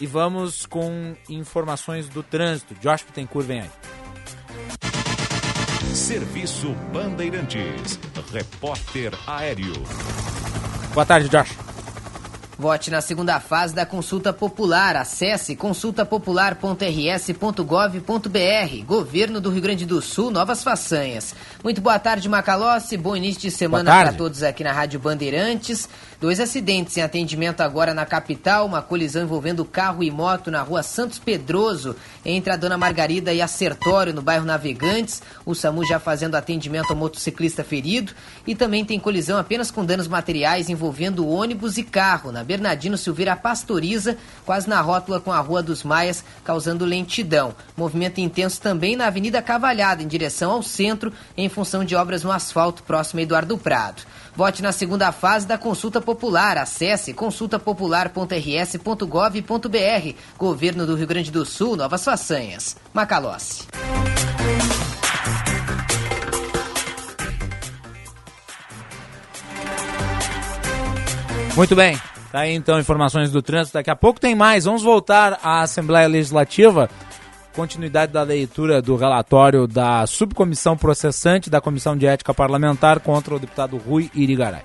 E vamos com informações do trânsito. Josh Pittencourt vem aí.
Serviço Bandeirantes. Repórter Aéreo.
Boa tarde, Josh.
Vote na segunda fase da consulta popular. Acesse consultapopular.rs.gov.br. Governo do Rio Grande do Sul, novas façanhas. Muito boa tarde, Macalossi. Bom início de semana para todos aqui na Rádio Bandeirantes. Dois acidentes em atendimento agora na capital, uma colisão envolvendo carro e moto na rua Santos Pedroso, entre a Dona Margarida e a Sertório, no bairro Navegantes. O SAMU já fazendo atendimento ao motociclista ferido. E também tem colisão apenas com danos materiais envolvendo ônibus e carro na Bernardino Silveira Pastoriza, quase na rótula com a Rua dos Maias, causando lentidão. Movimento intenso também na Avenida Cavalhada, em direção ao centro, em função de obras no asfalto próximo a Eduardo Prado. Vote na segunda fase da consulta popular. Acesse consultapopular.rs.gov.br. Governo do Rio Grande do Sul, novas façanhas. Macalossi.
Muito bem. Tá aí então informações do trânsito. Daqui a pouco tem mais. Vamos voltar à Assembleia Legislativa. Continuidade da leitura do relatório da subcomissão processante da Comissão de Ética Parlamentar contra o deputado Rui Irigaray.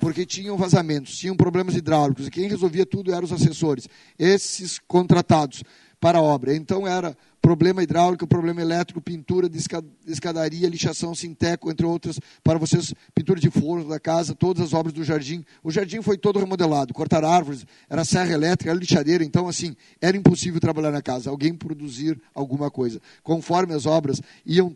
Porque tinham vazamentos, tinham problemas hidráulicos, e quem resolvia tudo eram os assessores, esses contratados para a obra. Então era problema hidráulico, problema elétrico, pintura de escadaria, lixação sinteco, entre outras, para vocês, pintura de forno da casa, todas as obras do jardim. O jardim foi todo remodelado, cortar árvores, era serra elétrica, era lixadeira, então assim, era impossível trabalhar na casa, alguém produzir alguma coisa. Conforme as obras iam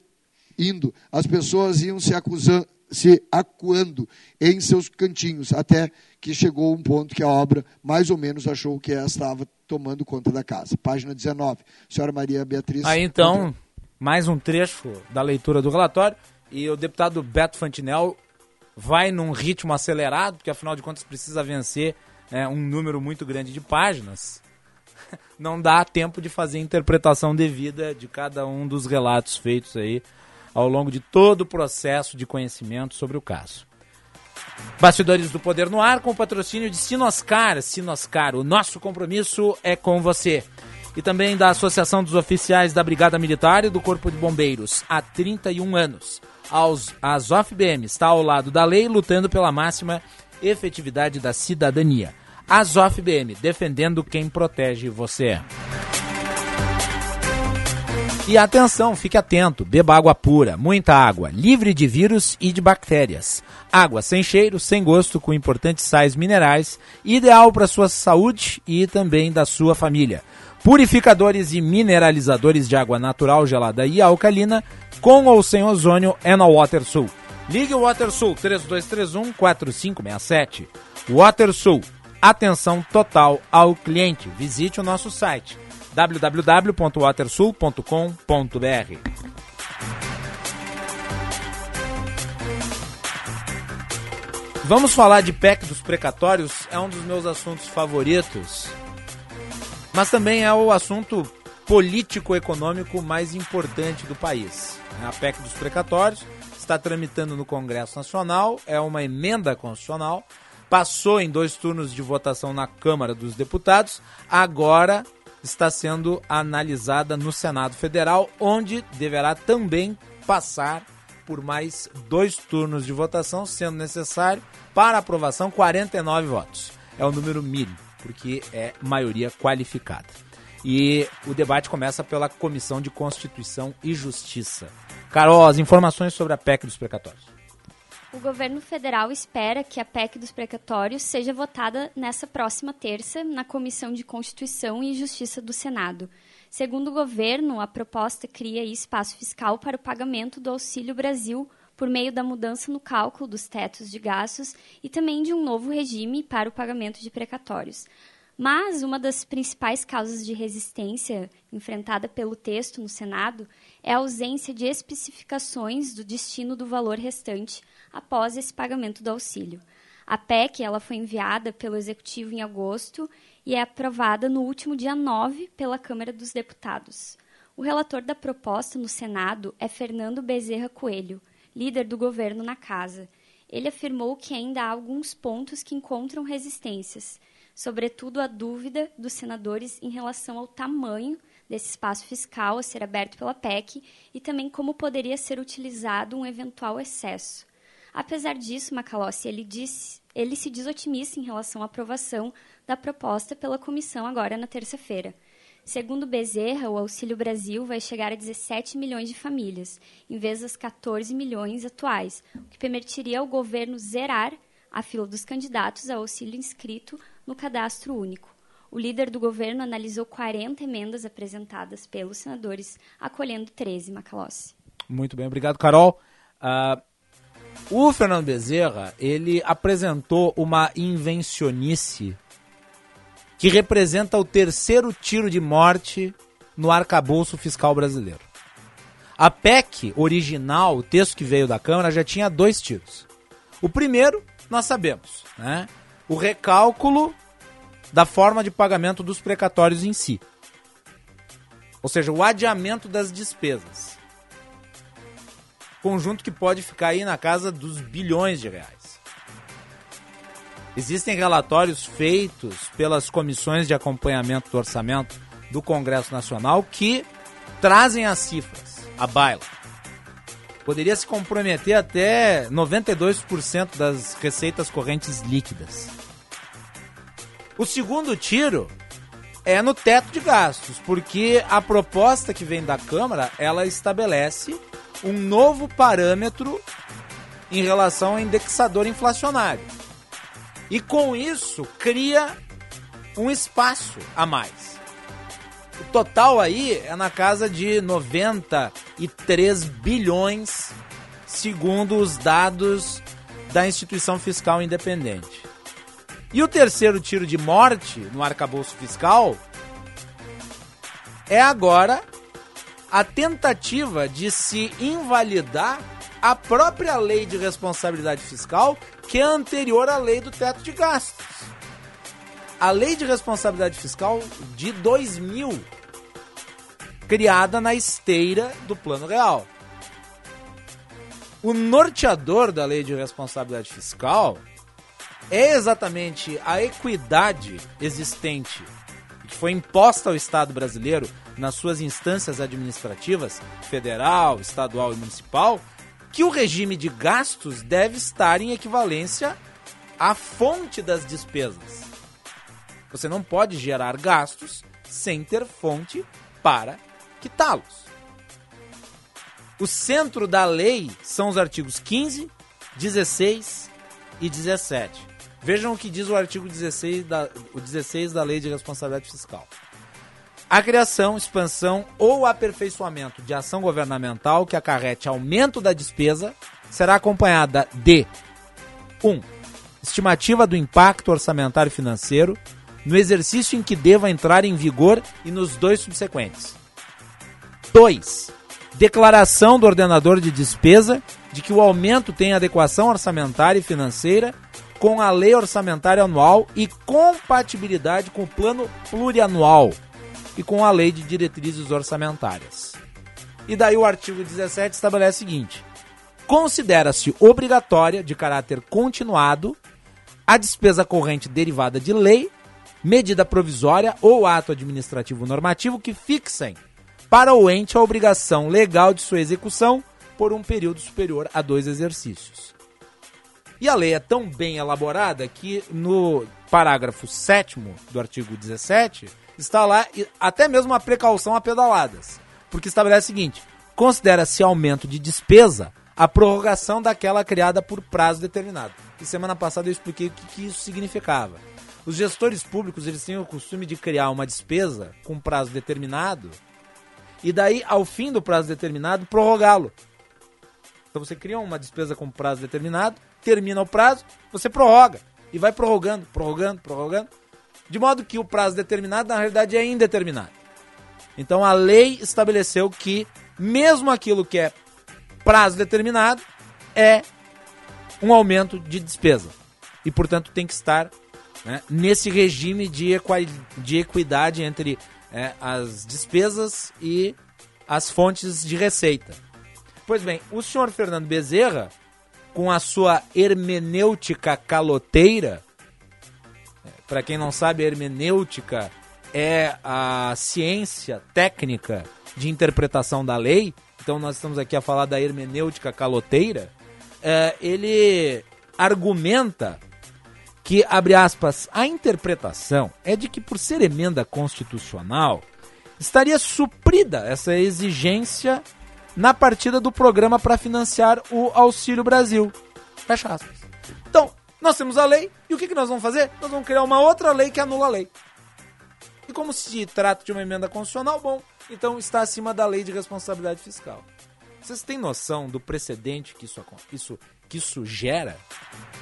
indo, as pessoas iam se acusando, se acuando em seus cantinhos, até que chegou um ponto que a obra mais ou menos achou que ela estava tomando conta da casa. Página 19. Senhora Maria Beatriz.
Aí então, mais um trecho da leitura do relatório. E o deputado Beto Fantinel vai num ritmo acelerado, porque afinal de contas precisa vencer né, um número muito grande de páginas. Não dá tempo de fazer a interpretação devida de cada um dos relatos feitos aí ao longo de todo o processo de conhecimento sobre o caso. Bastidores do Poder no Ar com o patrocínio de Sinoscar. Sinoscar, o nosso compromisso é com você. E também da Associação dos Oficiais da Brigada Militar e do Corpo de Bombeiros, há 31 anos. Aos, a ZOFBM está ao lado da lei, lutando pela máxima efetividade da cidadania. A ZOFBM, defendendo quem protege você. E atenção, fique atento, beba água pura, muita água, livre de vírus e de bactérias. Água sem cheiro, sem gosto, com importantes sais minerais, ideal para sua saúde e também da sua família. Purificadores e mineralizadores de água natural, gelada e alcalina, com ou sem ozônio, é na WaterSul. Ligue o WaterSul 3231 4567. WaterSul, atenção total ao cliente. Visite o nosso site www.watersul.com.br. Vamos falar de PEC dos precatórios, é um dos meus assuntos favoritos, mas também é o assunto político-econômico mais importante do país. A PEC dos precatórios está tramitando no Congresso Nacional, é uma emenda constitucional, passou em dois turnos de votação na Câmara dos Deputados, agora está sendo analisada no Senado Federal, onde deverá também passar por mais dois turnos de votação, sendo necessário para aprovação 49 votos. É o número mínimo, porque é maioria qualificada. E o debate começa pela Comissão de Constituição e Justiça. Carol, as informações sobre a PEC dos precatórios.
O governo federal espera que a PEC dos precatórios seja votada nessa próxima terça na Comissão de Constituição e Justiça do Senado. Segundo o governo, a proposta cria espaço fiscal para o pagamento do Auxílio Brasil por meio da mudança no cálculo dos tetos de gastos e também de um novo regime para o pagamento de precatórios. Mas uma das principais causas de resistência enfrentada pelo texto no Senado é a ausência de especificações do destino do valor restante após esse pagamento do auxílio. A PEC ela foi enviada pelo Executivo em agosto e é aprovada no último dia 9 pela Câmara dos Deputados. O relator da proposta no Senado é Fernando Bezerra Coelho, líder do governo na casa. Ele afirmou que ainda há alguns pontos que encontram resistências, sobretudo a dúvida dos senadores em relação ao tamanho desse espaço fiscal a ser aberto pela PEC e também como poderia ser utilizado um eventual excesso. Apesar disso, Macalossi, ele, ele se diz otimista em relação à aprovação da proposta pela comissão agora na terça-feira. Segundo Bezerra, o Auxílio Brasil vai chegar a 17 milhões de famílias, em vez das 14 milhões atuais, o que permitiria ao governo zerar a fila dos candidatos ao auxílio inscrito no cadastro único. O líder do governo analisou 40 emendas apresentadas pelos senadores, acolhendo 13, Macalossi.
Muito bem, obrigado, Carol. Uh, o Fernando Bezerra, ele apresentou uma invencionice que representa o terceiro tiro de morte no arcabouço fiscal brasileiro. A PEC original, o texto que veio da Câmara, já tinha dois tiros. O primeiro, nós sabemos, né? O recálculo da forma de pagamento dos precatórios em si. Ou seja, o adiamento das despesas conjunto que pode ficar aí na casa dos bilhões de reais. Existem relatórios feitos pelas comissões de acompanhamento do orçamento do Congresso Nacional que trazem as cifras, a baila. Poderia se comprometer até 92% das receitas correntes líquidas. O segundo tiro é no teto de gastos, porque a proposta que vem da Câmara, ela estabelece um novo parâmetro em relação ao indexador inflacionário. E com isso cria um espaço a mais. O total aí é na casa de 93 bilhões, segundo os dados da instituição fiscal independente. E o terceiro tiro de morte no arcabouço fiscal é agora a tentativa de se invalidar a própria lei de responsabilidade fiscal, que é anterior à lei do teto de gastos. A lei de responsabilidade fiscal de 2000, criada na esteira do Plano Real. O norteador da lei de responsabilidade fiscal é exatamente a equidade existente que foi imposta ao Estado brasileiro nas suas instâncias administrativas, federal, estadual e municipal, que o regime de gastos deve estar em equivalência à fonte das despesas. Você não pode gerar gastos sem ter fonte para quitá-los. O centro da lei são os artigos 15, 16 e 17. Vejam o que diz o artigo 16 da, o 16 da Lei de Responsabilidade Fiscal. A criação, expansão ou aperfeiçoamento de ação governamental que acarrete aumento da despesa será acompanhada de 1. Um, estimativa do impacto orçamentário financeiro no exercício em que deva entrar em vigor e nos dois subsequentes. 2. Declaração do ordenador de despesa de que o aumento tem adequação orçamentária e financeira com a lei orçamentária anual e compatibilidade com o plano plurianual e com a lei de diretrizes orçamentárias. E daí o artigo 17 estabelece o seguinte: considera-se obrigatória, de caráter continuado, a despesa corrente derivada de lei, medida provisória ou ato administrativo normativo que fixem para o ente a obrigação legal de sua execução por um período superior a dois exercícios. E a lei é tão bem elaborada que no parágrafo 7 do artigo 17 está lá até mesmo a precaução a pedaladas. Porque estabelece o seguinte: considera-se aumento de despesa a prorrogação daquela criada por prazo determinado. E semana passada eu expliquei o que isso significava. Os gestores públicos eles têm o costume de criar uma despesa com prazo determinado e daí, ao fim do prazo determinado, prorrogá-lo. Então você cria uma despesa com prazo determinado, termina o prazo, você prorroga. E vai prorrogando, prorrogando, prorrogando. De modo que o prazo determinado, na realidade, é indeterminado. Então a lei estabeleceu que, mesmo aquilo que é prazo determinado, é um aumento de despesa. E, portanto, tem que estar né, nesse regime de, de equidade entre é, as despesas e as fontes de receita. Pois bem, o senhor Fernando Bezerra com a sua hermenêutica caloteira. Para quem não sabe, hermenêutica é a ciência técnica de interpretação da lei. Então nós estamos aqui a falar da hermenêutica caloteira. É, ele argumenta que, abre aspas, a interpretação é de que por ser emenda constitucional, estaria suprida essa exigência na partida do programa para financiar o Auxílio Brasil. Fecha aspas. Então, nós temos a lei e o que, que nós vamos fazer? Nós vamos criar uma outra lei que anula a lei. E como se trata de uma emenda constitucional, bom, então está acima da lei de responsabilidade fiscal. Vocês têm noção do precedente que isso, isso, que isso gera?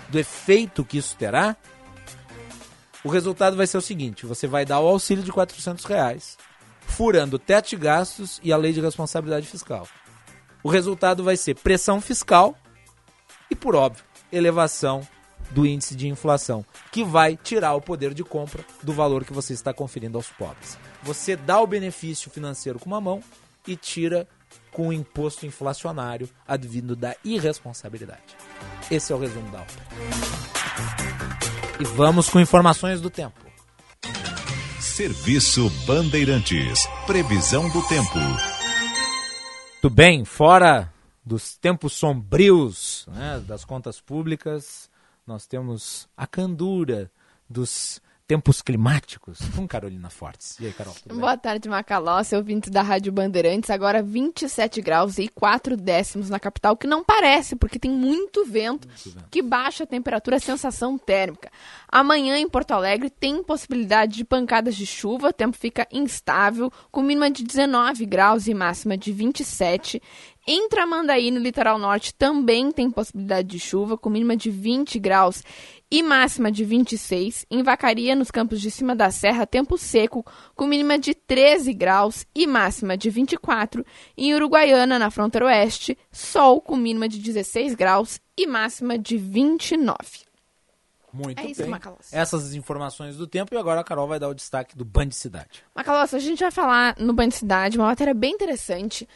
Do efeito que isso terá? O resultado vai ser o seguinte: você vai dar o auxílio de 400 reais, furando o teto de gastos e a lei de responsabilidade fiscal o resultado vai ser pressão fiscal e, por óbvio, elevação do índice de inflação, que vai tirar o poder de compra do valor que você está conferindo aos pobres. Você dá o benefício financeiro com uma mão e tira com o imposto inflacionário advindo da irresponsabilidade. Esse é o resumo da obra. E vamos com informações do tempo.
Serviço Bandeirantes. Previsão do tempo.
Tudo bem, fora dos tempos sombrios né, das contas públicas, nós temos a candura dos tempos climáticos com Carolina Fortes. E aí, Carol?
Boa tarde, Macalossi, ouvintes da Rádio Bandeirantes. Agora 27 graus e 4 décimos na capital, que não parece, porque tem muito vento, muito vento. que baixa a temperatura, a sensação térmica. Amanhã em Porto Alegre tem possibilidade de pancadas de chuva, o tempo fica instável, com mínima de 19 graus e máxima de 27. Em Tramandaí, no litoral norte, também tem possibilidade de chuva, com mínima de 20 graus e máxima de 26. Em Vacaria, nos campos de cima da serra, tempo seco, com mínima de 13 graus e máxima de 24. Em Uruguaiana, na fronteira oeste, sol com mínima de 16 graus e máxima de 29.
Muito
é isso,
bem.
Macalossi.
Essas informações do tempo e agora a Carol vai dar o destaque do Band Cidade.
Macalossi, a gente vai falar no Band Cidade uma matéria bem interessante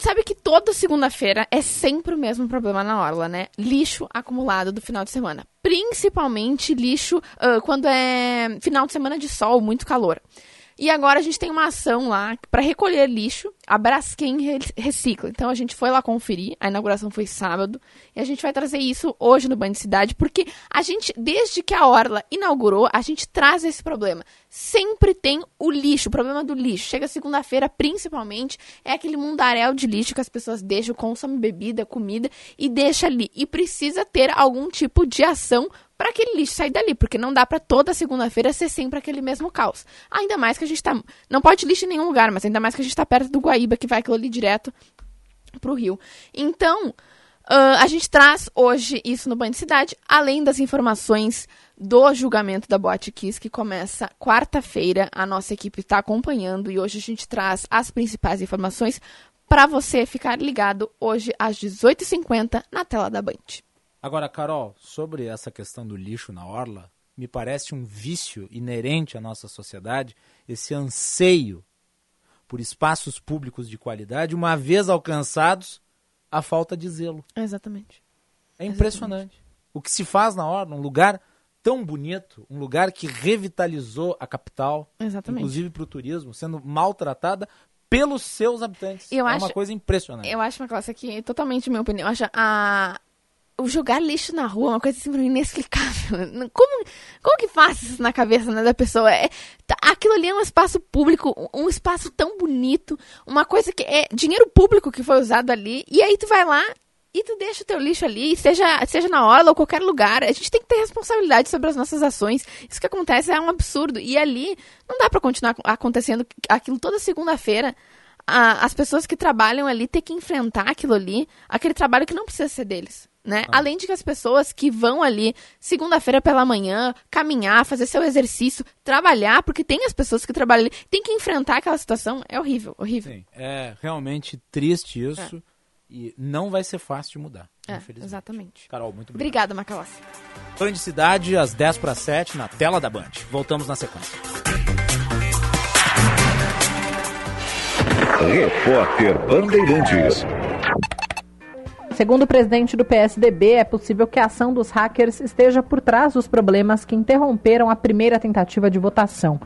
Sabe que toda segunda-feira é sempre o mesmo problema na orla, né? Lixo acumulado do final de semana. Principalmente lixo uh, quando é final de semana de sol, muito calor. E agora a gente tem uma ação lá para recolher lixo. A Braskem recicla. Então a gente foi lá conferir. A inauguração foi sábado. E a gente vai trazer isso hoje no Band Cidade, porque a gente, desde que a Orla inaugurou, a gente traz esse problema. Sempre tem o lixo, o problema do lixo. Chega segunda-feira, principalmente, é aquele mundaréu de lixo que as pessoas deixam, consomem bebida, comida e deixa ali. E precisa ter algum tipo de ação para aquele lixo sair dali, porque não dá para toda segunda-feira ser sempre aquele mesmo caos. Ainda mais que a gente tá. Não pode lixo em nenhum lugar, mas ainda mais que a gente tá perto do Guaíba, que vai aquilo ali direto pro rio. Então, uh, a gente traz hoje isso no Banho de Cidade, além das informações do julgamento da Boate Kiss, que começa quarta-feira. A nossa equipe está acompanhando e hoje a gente traz as principais informações para você ficar ligado hoje às 18h50 na tela da Band.
Agora, Carol, sobre essa questão do lixo na orla, me parece um vício inerente à nossa sociedade, esse anseio por espaços públicos de qualidade, uma vez alcançados, a falta de zelo.
Exatamente.
É impressionante. Exatamente. O que se faz na orla, um lugar tão bonito, um lugar que revitalizou a capital,
Exatamente.
inclusive para o turismo, sendo maltratada pelos seus habitantes.
Eu
é
acho,
uma coisa impressionante.
Eu acho uma classe aqui, totalmente minha opinião. Eu acho a, jogar lixo na rua é uma coisa assim inexplicável. Como, como que faz isso na cabeça né, da pessoa? É, tá, aquilo ali é um espaço público, um espaço tão bonito, uma coisa que é dinheiro público que foi usado ali, e aí tu vai lá e tu deixa o teu lixo ali, seja, seja na orla ou qualquer lugar. A gente tem que ter responsabilidade sobre as nossas ações. Isso que acontece é um absurdo. E ali não dá para continuar acontecendo aquilo toda segunda-feira. As pessoas que trabalham ali ter que enfrentar aquilo ali, aquele trabalho que não precisa ser deles né? Ah. Além de que as pessoas que vão ali segunda-feira pela manhã caminhar, fazer seu exercício, trabalhar, porque tem as pessoas que trabalham ali, tem que enfrentar aquela situação, é horrível, horrível.
Sim, é realmente triste isso é. e não vai ser fácil de mudar.
É, exatamente.
Carol, muito obrigado.
Obrigada, Macalossi.
Band Cidade, às 10 para 7, na tela da Band. Voltamos na sequência.
Repórter Bandeirantes.
Segundo o presidente do PSDB, é possível que a ação dos hackers esteja por trás dos problemas que interromperam a primeira tentativa de votação.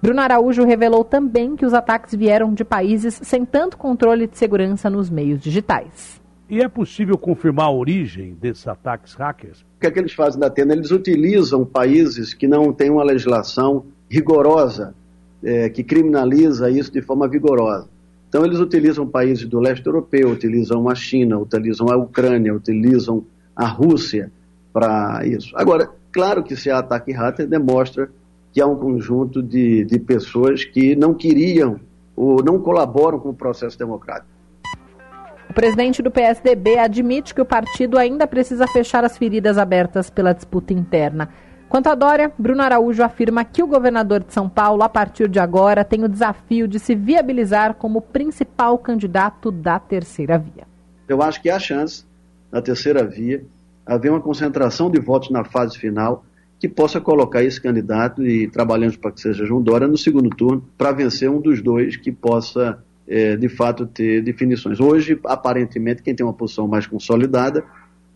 Bruno Araújo revelou também que os ataques vieram de países sem tanto controle de segurança nos meios digitais.
E é possível confirmar a origem desses ataques hackers?
O que é que eles fazem na Atena? Eles utilizam países que não têm uma legislação rigorosa, é, que criminaliza isso de forma vigorosa. Então, eles utilizam países do leste europeu, utilizam a China, utilizam a Ucrânia, utilizam a Rússia para isso. Agora, claro que se há ataque hacker, demonstra que há um conjunto de, de pessoas que não queriam ou não colaboram com o processo democrático.
O presidente do PSDB admite que o partido ainda precisa fechar as feridas abertas pela disputa interna. Quanto a Dória, Bruno Araújo afirma que o governador de São Paulo, a partir de agora, tem o desafio de se viabilizar como principal candidato da terceira via.
Eu acho que há chance, na terceira via, haver uma concentração de votos na fase final que possa colocar esse candidato e trabalhando para que seja João Dória no segundo turno para vencer um dos dois que possa é, de fato ter definições. Hoje, aparentemente, quem tem uma posição mais consolidada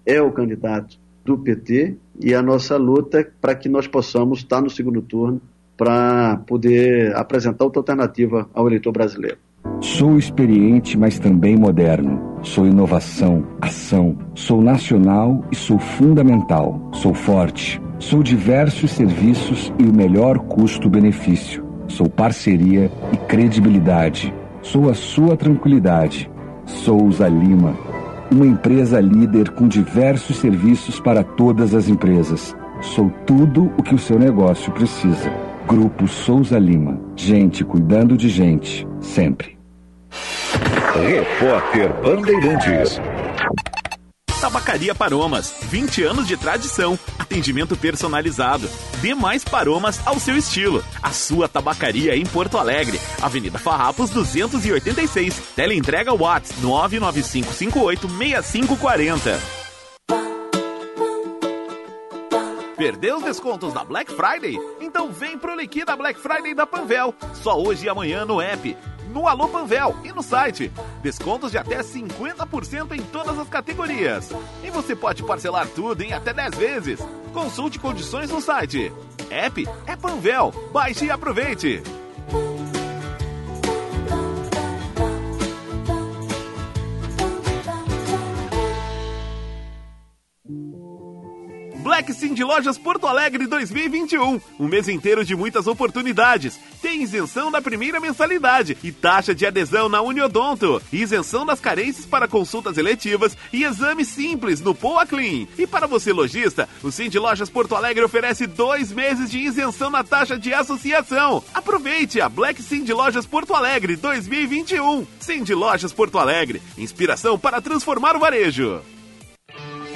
é o candidato do PT e a nossa luta para que nós possamos estar no segundo turno para poder apresentar outra alternativa ao eleitor brasileiro.
Sou experiente, mas também moderno. Sou inovação, ação. Sou nacional e sou fundamental. Sou forte. Sou diversos serviços e o melhor custo-benefício. Sou parceria e credibilidade. Sou a sua tranquilidade. Souza Lima. Uma empresa líder com diversos serviços para todas as empresas. Sou tudo o que o seu negócio precisa. Grupo Souza Lima. Gente cuidando de gente, sempre.
Repórter Bandeirantes.
Tabacaria Paromas, 20 anos de tradição, atendimento personalizado. Dê mais paromas ao seu estilo. A sua tabacaria em Porto Alegre, Avenida Farrapos 286. Teleentrega Watts 995586540. Perdeu os descontos da Black Friday? Então vem pro Liquida Black Friday da Panvel. Só hoje e amanhã no app no Alô Panvel e no site. Descontos de até 50% em todas as categorias. E você pode parcelar tudo em até 10 vezes. Consulte condições no site. App é Panvel. Baixe e aproveite. Black Sim de Lojas Porto Alegre 2021. Um mês inteiro de muitas oportunidades. Tem isenção da primeira mensalidade e taxa de adesão na Uniodonto. Isenção das carências para consultas eletivas e exame simples no Poa Clean. E para você lojista, o Sim de Lojas Porto Alegre oferece dois meses de isenção na taxa de associação. Aproveite a Black Sim de Lojas Porto Alegre 2021. Sim de Lojas Porto Alegre. Inspiração para transformar o varejo.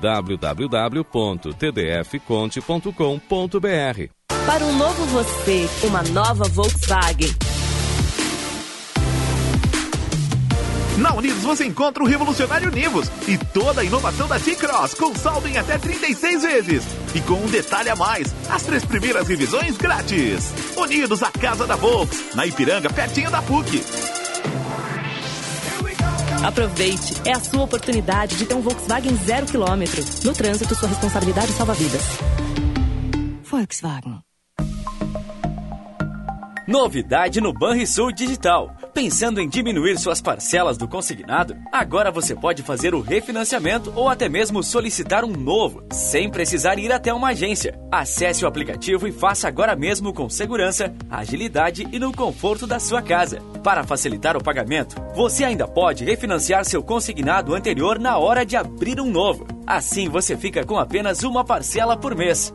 www.tdfconte.com.br.
Para um novo você, uma nova Volkswagen.
Na Unidos você encontra o revolucionário Nivus e toda a inovação da T-Cross com saldo em até 36 vezes. E com um detalhe a mais, as três primeiras revisões grátis. Unidos, a casa da Volks, na Ipiranga, pertinho da PUC.
Aproveite, é a sua oportunidade de ter um Volkswagen zero quilômetro. No trânsito, sua responsabilidade salva vidas. Volkswagen.
Novidade no Banrisul Digital. Pensando em diminuir suas parcelas do consignado? Agora você pode fazer o refinanciamento ou até mesmo solicitar um novo, sem precisar ir até uma agência. Acesse o aplicativo e faça agora mesmo com segurança, agilidade e no conforto da sua casa. Para facilitar o pagamento, você ainda pode refinanciar seu consignado anterior na hora de abrir um novo. Assim você fica com apenas uma parcela por mês.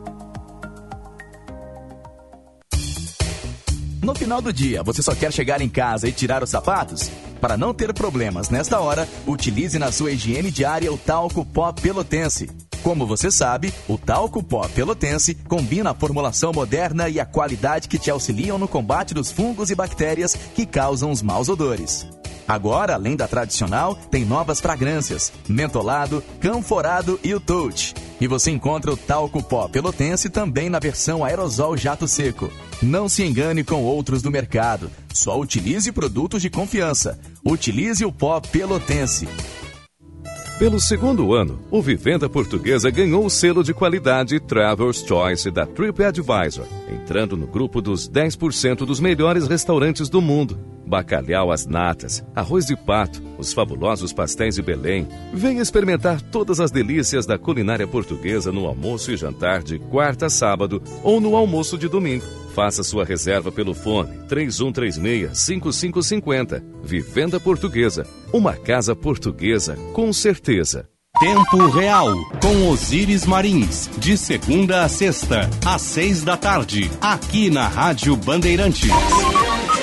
No final do dia, você só quer chegar em casa e tirar os sapatos? Para não ter problemas nesta hora, utilize na sua higiene diária o talco pó pelotense. Como você sabe, o talco pó pelotense combina a formulação moderna e a qualidade que te auxiliam no combate dos fungos e bactérias que causam os maus odores. Agora, além da tradicional, tem novas fragrâncias: mentolado, canforado e o touch. E você encontra o talco pó pelotense também na versão aerosol jato seco. Não se engane com outros do mercado. Só utilize produtos de confiança. Utilize o pó pelotense.
Pelo segundo ano, o Vivenda Portuguesa ganhou o selo de qualidade Travelers Choice da TripAdvisor, entrando no grupo dos 10% dos melhores restaurantes do mundo. Bacalhau às natas, arroz de pato, os fabulosos pastéis de Belém. Venha experimentar todas as delícias da culinária portuguesa no almoço e jantar de quarta a sábado ou no almoço de domingo. Faça sua reserva pelo fone 3136-5550. Vivenda Portuguesa. Uma casa portuguesa com certeza.
Tempo Real, com Osíris Marins. De segunda a sexta, às seis da tarde. Aqui na Rádio Bandeirantes.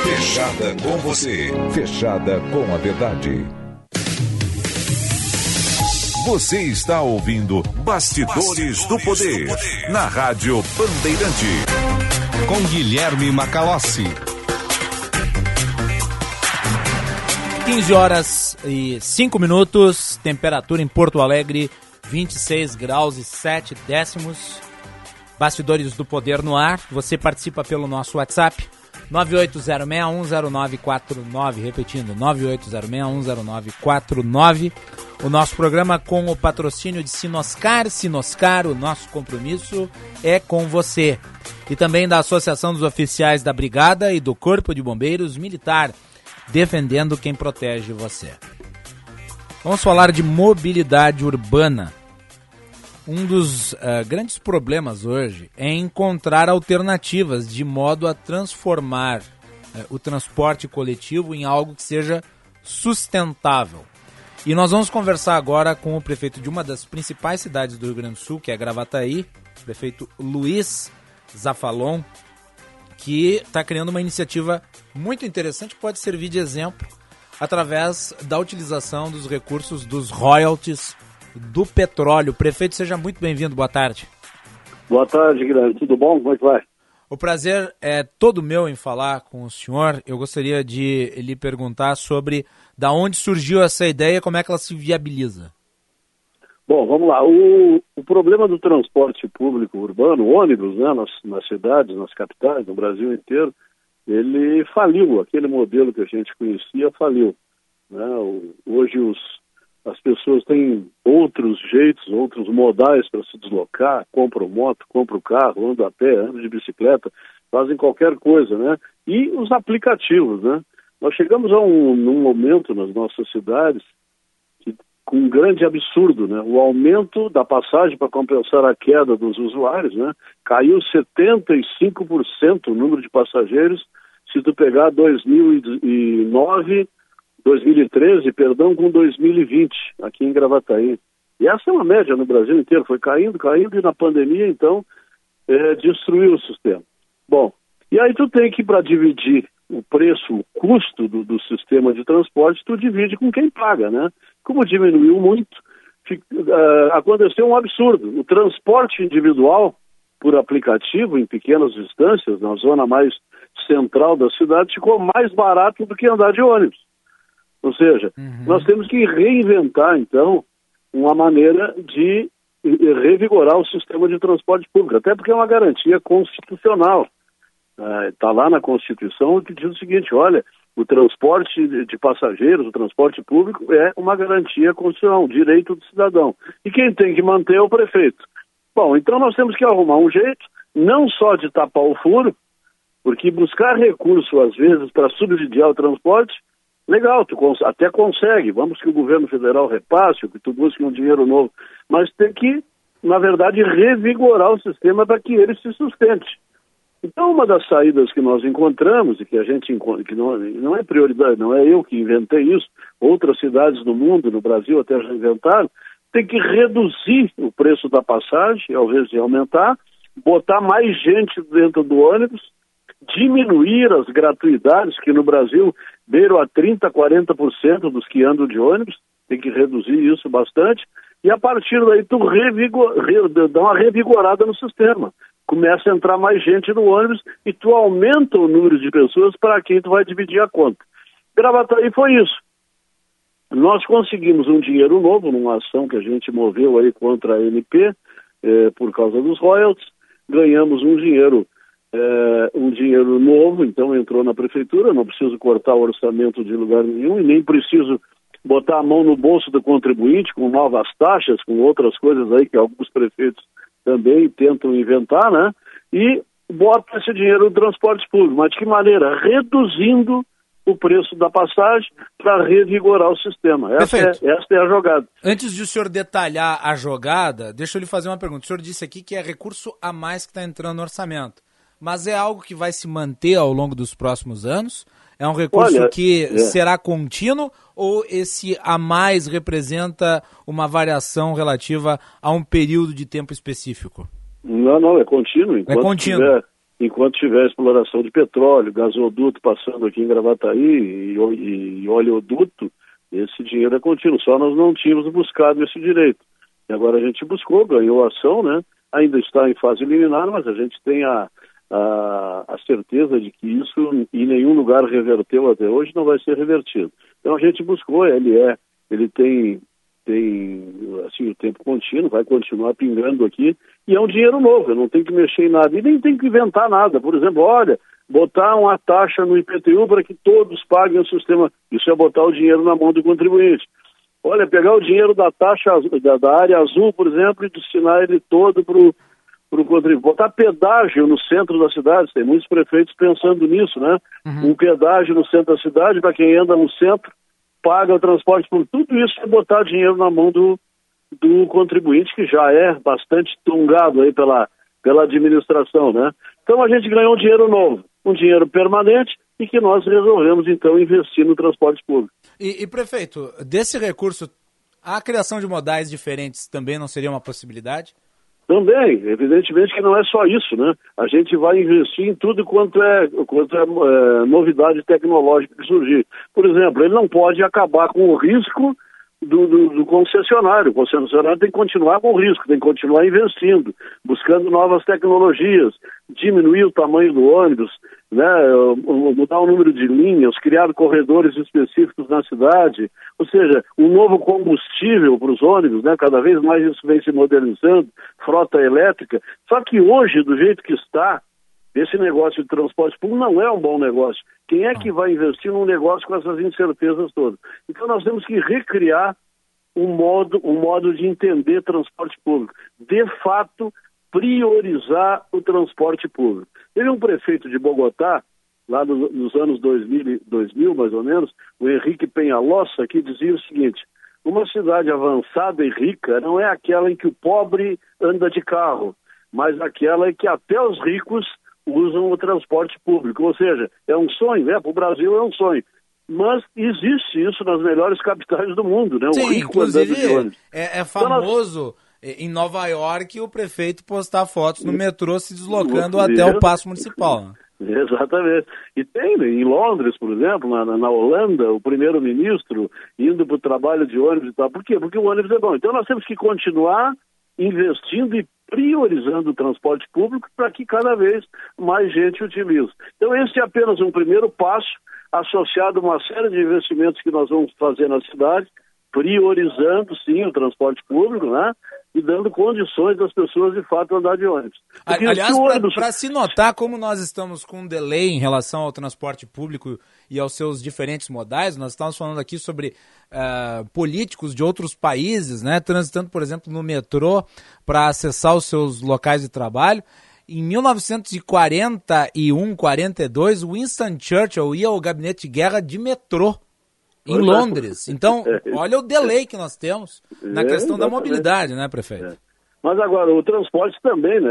Fechada com você. Fechada com a verdade. Você está ouvindo Bastidores, Bastidores do, poder, do Poder na Rádio Bandeirante.
Com Guilherme Macalossi.
15 horas e 5 minutos, temperatura em Porto Alegre 26 graus e 7 décimos. Bastidores do Poder no ar. Você participa pelo nosso WhatsApp 980610949, repetindo 980610949. O nosso programa com o patrocínio de Sinoscar, Sinoscar, o nosso compromisso é com você. E também da Associação dos Oficiais da Brigada e do Corpo de Bombeiros Militar defendendo quem protege você. Vamos falar de mobilidade urbana. Um dos uh, grandes problemas hoje é encontrar alternativas de modo a transformar uh, o transporte coletivo em algo que seja sustentável. E nós vamos conversar agora com o prefeito de uma das principais cidades do Rio Grande do Sul, que é Gravataí, prefeito Luiz Zafalon, que está criando uma iniciativa muito interessante que pode servir de exemplo através da utilização dos recursos dos royalties do petróleo. Prefeito, seja muito bem-vindo. Boa tarde.
Boa tarde, Guilherme. Tudo bom? Como é que vai?
O prazer é todo meu em falar com o senhor. Eu gostaria de lhe perguntar sobre da onde surgiu essa ideia e como é que ela se viabiliza.
Bom, vamos lá. O, o problema do transporte público urbano, ônibus, né, nas, nas cidades, nas capitais, no Brasil inteiro, ele faliu. Aquele modelo que a gente conhecia faliu. Né? Hoje os, as pessoas têm outros jeitos, outros modais para se deslocar, compram moto, compram carro, andam a pé, andam de bicicleta, fazem qualquer coisa, né? E os aplicativos, né? Nós chegamos a um num momento nas nossas cidades com um grande absurdo, né? O aumento da passagem para compensar a queda dos usuários, né? Caiu 75% o número de passageiros se tu pegar 2009, 2013, perdão, com 2020 aqui em Gravataí. E essa é uma média no Brasil inteiro, foi caindo, caindo e na pandemia então é, destruiu o sistema. Bom, e aí tu tem que para dividir o preço, o custo do, do, sistema de transporte, tu divide com quem paga, né? Como diminuiu muito, uh, aconteceu um absurdo. O transporte individual por aplicativo em pequenas distâncias, na zona mais central da cidade, ficou mais barato do que andar de ônibus. Ou seja, uhum. nós temos que reinventar, então, uma maneira de revigorar o sistema de transporte público, até porque é uma garantia constitucional está é, lá na Constituição que diz o seguinte: olha, o transporte de passageiros, o transporte público é uma garantia constitucional, um direito do cidadão. E quem tem que manter é o prefeito. Bom, então nós temos que arrumar um jeito, não só de tapar o furo, porque buscar recurso, às vezes, para subsidiar o transporte, legal, tu cons até consegue, vamos que o governo federal repasse, que tu busque um dinheiro novo, mas tem que, na verdade, revigorar o sistema para que ele se sustente. Então, uma das saídas que nós encontramos, e que a gente que não, não é prioridade, não é eu que inventei isso, outras cidades no mundo, no Brasil até já inventaram, tem que reduzir o preço da passagem, ao invés de aumentar, botar mais gente dentro do ônibus, diminuir as gratuidades, que no Brasil beiram a 30%, 40% dos que andam de ônibus, tem que reduzir isso bastante, e a partir daí tu revigor, dá uma revigorada no sistema começa a entrar mais gente no ônibus e tu aumenta o número de pessoas para quem tu vai dividir a conta. Gravataí foi isso. Nós conseguimos um dinheiro novo numa ação que a gente moveu aí contra a NP eh, por causa dos royalties. Ganhamos um dinheiro, eh, um dinheiro novo, então entrou na prefeitura. Não preciso cortar o orçamento de lugar nenhum e nem preciso botar a mão no bolso do contribuinte com novas taxas, com outras coisas aí que alguns prefeitos também tentam inventar, né? E bota esse dinheiro no transporte público. Mas de que maneira? Reduzindo o preço da passagem para revigorar o sistema. Essa é, essa é, a jogada.
Antes de o senhor detalhar a jogada, deixa eu lhe fazer uma pergunta. O senhor disse aqui que é recurso a mais que está entrando no orçamento. Mas é algo que vai se manter ao longo dos próximos anos? É um recurso Olha, que é. será contínuo ou esse a mais representa uma variação relativa a um período de tempo específico?
Não, não, é contínuo.
Enquanto é contínuo.
Tiver, enquanto tiver exploração de petróleo, gasoduto passando aqui em Gravataí e, e, e oleoduto, Esse dinheiro é contínuo, só nós não tínhamos buscado esse direito. E agora a gente buscou, ganhou a ação, né? Ainda está em fase liminar, mas a gente tem a, a, a certeza de que isso em nenhum lugar reverteu até hoje, não vai ser revertido. Então a gente buscou, ele é, ele tem tem assim o tempo contínuo, vai continuar pingando aqui e é um dinheiro novo, eu não tenho que mexer em nada e nem tenho que inventar nada. Por exemplo, olha, botar uma taxa no IPTU para que todos paguem o sistema, isso é botar o dinheiro na mão do contribuinte. Olha, pegar o dinheiro da taxa da, da área azul, por exemplo, e destinar ele todo para para o contribuinte. Botar pedágio no centro da cidade, tem muitos prefeitos pensando nisso, né? Uhum. Um pedágio no centro da cidade, para quem anda no centro, paga o transporte por tudo isso é botar dinheiro na mão do, do contribuinte, que já é bastante tungado aí pela, pela administração, né? Então a gente ganhou um dinheiro novo, um dinheiro permanente e que nós resolvemos então investir no transporte público.
E, e prefeito, desse recurso, a criação de modais diferentes também não seria uma possibilidade?
Também, evidentemente que não é só isso, né? A gente vai investir em tudo quanto é, quanto é, é novidade tecnológica que surgir. Por exemplo, ele não pode acabar com o risco do, do, do, concessionário. O concessionário tem que continuar com o risco, tem que continuar investindo, buscando novas tecnologias, diminuir o tamanho do ônibus, né, mudar o número de linhas, criar corredores específicos na cidade, ou seja, um novo combustível para os ônibus, né, cada vez mais isso vem se modernizando, frota elétrica. Só que hoje, do jeito que está, esse negócio de transporte público não é um bom negócio. Quem é que vai investir num negócio com essas incertezas todas? Então nós temos que recriar um modo, um modo de entender transporte público. De fato, priorizar o transporte público. Teve um prefeito de Bogotá, lá no, nos anos 2000, 2000, mais ou menos, o Henrique Penhalossa, que dizia o seguinte: uma cidade avançada e rica não é aquela em que o pobre anda de carro, mas aquela em que até os ricos usam o transporte público. Ou seja, é um sonho, né? Para o Brasil é um sonho. Mas existe isso nas melhores capitais do mundo, né? O
Sim, inclusive é, é, famoso então, em Nova York o prefeito postar fotos no metrô se deslocando até o passo municipal. Né?
Exatamente. E tem né, em Londres, por exemplo, na, na Holanda, o primeiro-ministro indo para o trabalho de ônibus e tal. Por quê? Porque o ônibus é bom. Então nós temos que continuar investindo e priorizando o transporte público para que cada vez mais gente utilize. Então, esse é apenas um primeiro passo, associado a uma série de investimentos que nós vamos fazer na cidade, priorizando, sim, o transporte público, né? E dando condições das pessoas, de fato, andar de ônibus.
Porque Aliás, para ônibus... se notar como nós estamos com um delay em relação ao transporte público e aos seus diferentes modais, nós estamos falando aqui sobre uh, políticos de outros países, né? Transitando, por exemplo, no metrô para acessar os seus locais de trabalho. Em 1941, 42, Winston Churchill ia ao gabinete de guerra de metrô em Londres. Então, olha o delay que nós temos na questão é, da mobilidade, né, prefeito? É.
Mas agora, o transporte também, né,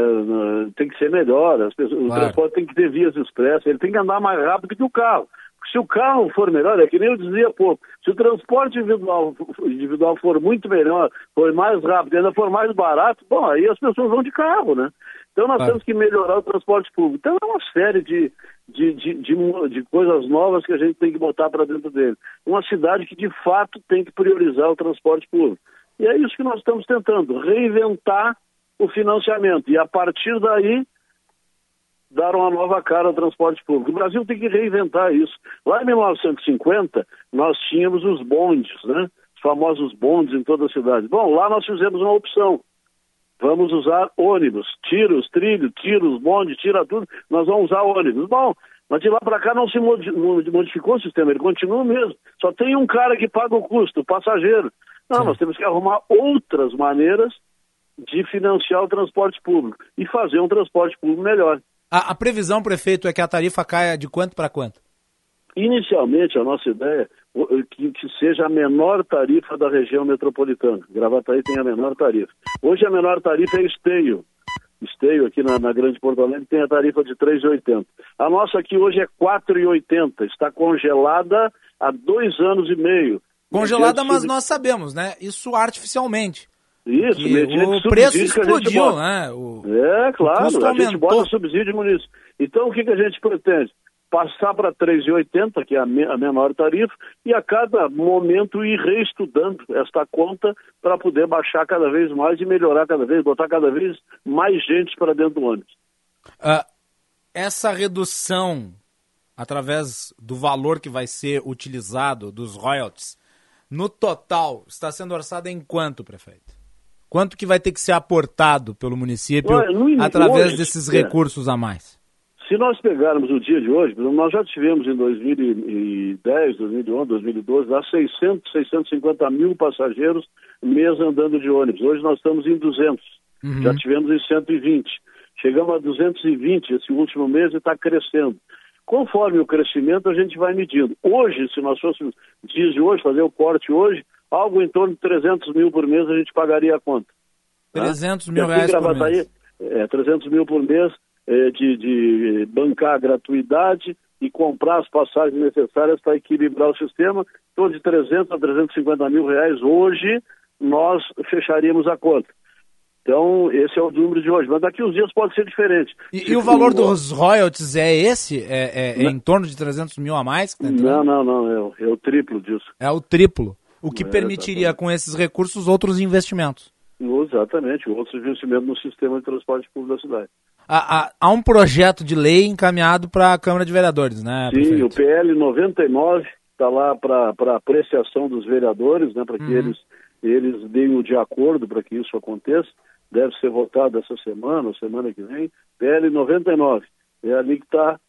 tem que ser melhor, as pessoas, claro. o transporte tem que ter vias expressas, ele tem que andar mais rápido que o carro. Se o carro for melhor, é que nem eu dizia pouco, se o transporte individual, individual for muito melhor, for mais rápido, ainda for mais barato, bom, aí as pessoas vão de carro, né? Então nós temos que melhorar o transporte público. Então é uma série de, de, de, de, de coisas novas que a gente tem que botar para dentro dele. Uma cidade que de fato tem que priorizar o transporte público. E é isso que nós estamos tentando, reinventar o financiamento. E a partir daí, dar uma nova cara ao transporte público. O Brasil tem que reinventar isso. Lá em 1950, nós tínhamos os bondes, né? Os famosos bondes em toda a cidade. Bom, lá nós fizemos uma opção. Vamos usar ônibus, tiros, trilho, tiros, bonde, tira tudo, nós vamos usar ônibus. Bom, mas de lá para cá não se modificou o sistema, ele continua mesmo. Só tem um cara que paga o custo, o passageiro. Não, Sim. nós temos que arrumar outras maneiras de financiar o transporte público e fazer um transporte público melhor.
A, a previsão, prefeito, é que a tarifa caia de quanto para quanto?
Inicialmente, a nossa ideia é que, que, seja a menor tarifa da região metropolitana. Gravataí tem a menor tarifa. Hoje a menor tarifa é Esteio. Esteio, aqui na, na Grande Porto Alegre, tem a tarifa de R$ 3,80. A nossa aqui hoje é R$ 4,80. Está congelada há dois anos e meio.
Congelada, mas nós sabemos, né? Isso artificialmente.
Isso,
o preço explodiu, né? O,
é, claro, a gente bota subsídio nisso. Então, o que, que a gente pretende? passar para 3,80, que é a, me, a, menor tarifa, e a cada momento ir reestudando esta conta para poder baixar cada vez mais e melhorar cada vez, botar cada vez mais gente para dentro do ônibus.
Uh, essa redução através do valor que vai ser utilizado dos royalties, no total, está sendo orçada em quanto, prefeito? Quanto que vai ter que ser aportado pelo município Olha, através hoje, desses é. recursos a mais?
Se nós pegarmos o dia de hoje, nós já tivemos em 2010, 2011, 2012, lá 600, 650 mil passageiros mês andando de ônibus. Hoje nós estamos em 200. Uhum. Já tivemos em 120. Chegamos a 220 esse último mês e está crescendo. Conforme o crescimento, a gente vai medindo. Hoje, se nós fôssemos, dias de hoje, fazer o corte hoje, algo em torno de 300 mil por mês a gente pagaria a conta.
300 tá? mil reais por mês?
É, 300 mil por mês é, de, de bancar a gratuidade e comprar as passagens necessárias para equilibrar o sistema. Então, de 300 a 350 mil reais hoje, nós fecharíamos a conta. Então, esse é o número de hoje. Mas daqui uns dias pode ser diferente.
E, e o valor dos royalties é esse? É, é, é em torno de 300 mil a mais?
Tá não, não, não. É o, é o, triplo disso.
É o triplo. O que é, permitiria, exatamente. com esses recursos, outros investimentos.
Exatamente. Outros investimentos no sistema de transporte público da cidade.
Há, há, há um projeto de lei encaminhado para a Câmara de Vereadores, né?
Sim, prefeito? o PL 99 está lá para apreciação dos vereadores, né? Para que uhum. eles, eles deem o de acordo para que isso aconteça deve ser votado essa semana ou semana que vem, PL 99. É ali que está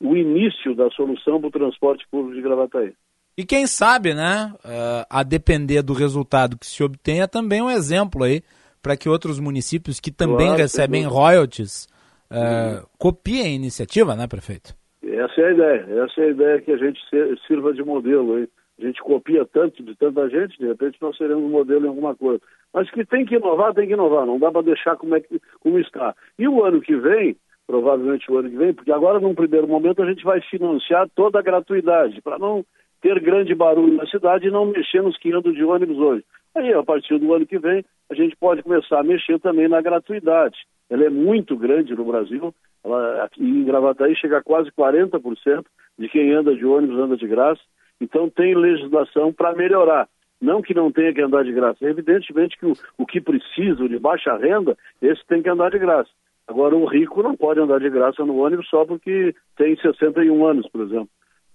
o início da solução para o transporte público de Gravataí.
E quem sabe, né, uh, a depender do resultado que se obtenha, também um exemplo aí para que outros municípios que também claro, recebem royalties uh, copiem a iniciativa, né, prefeito?
Essa é a ideia, essa é a ideia que a gente sirva de modelo aí a gente copia tanto de tanta gente, de repente nós seremos um modelo em alguma coisa. Mas que tem que inovar, tem que inovar, não dá para deixar como, é que, como está. E o ano que vem, provavelmente o ano que vem, porque agora num primeiro momento a gente vai financiar toda a gratuidade, para não ter grande barulho na cidade e não mexer nos que andam de ônibus hoje. Aí, a partir do ano que vem, a gente pode começar a mexer também na gratuidade. Ela é muito grande no Brasil, ela, aqui em Gravataí chega a quase 40% de quem anda de ônibus anda de graça. Então tem legislação para melhorar. Não que não tenha que andar de graça. Evidentemente que o, o que precisa, de baixa renda, esse tem que andar de graça. Agora, o rico não pode andar de graça no ônibus só porque tem 61 anos, por exemplo.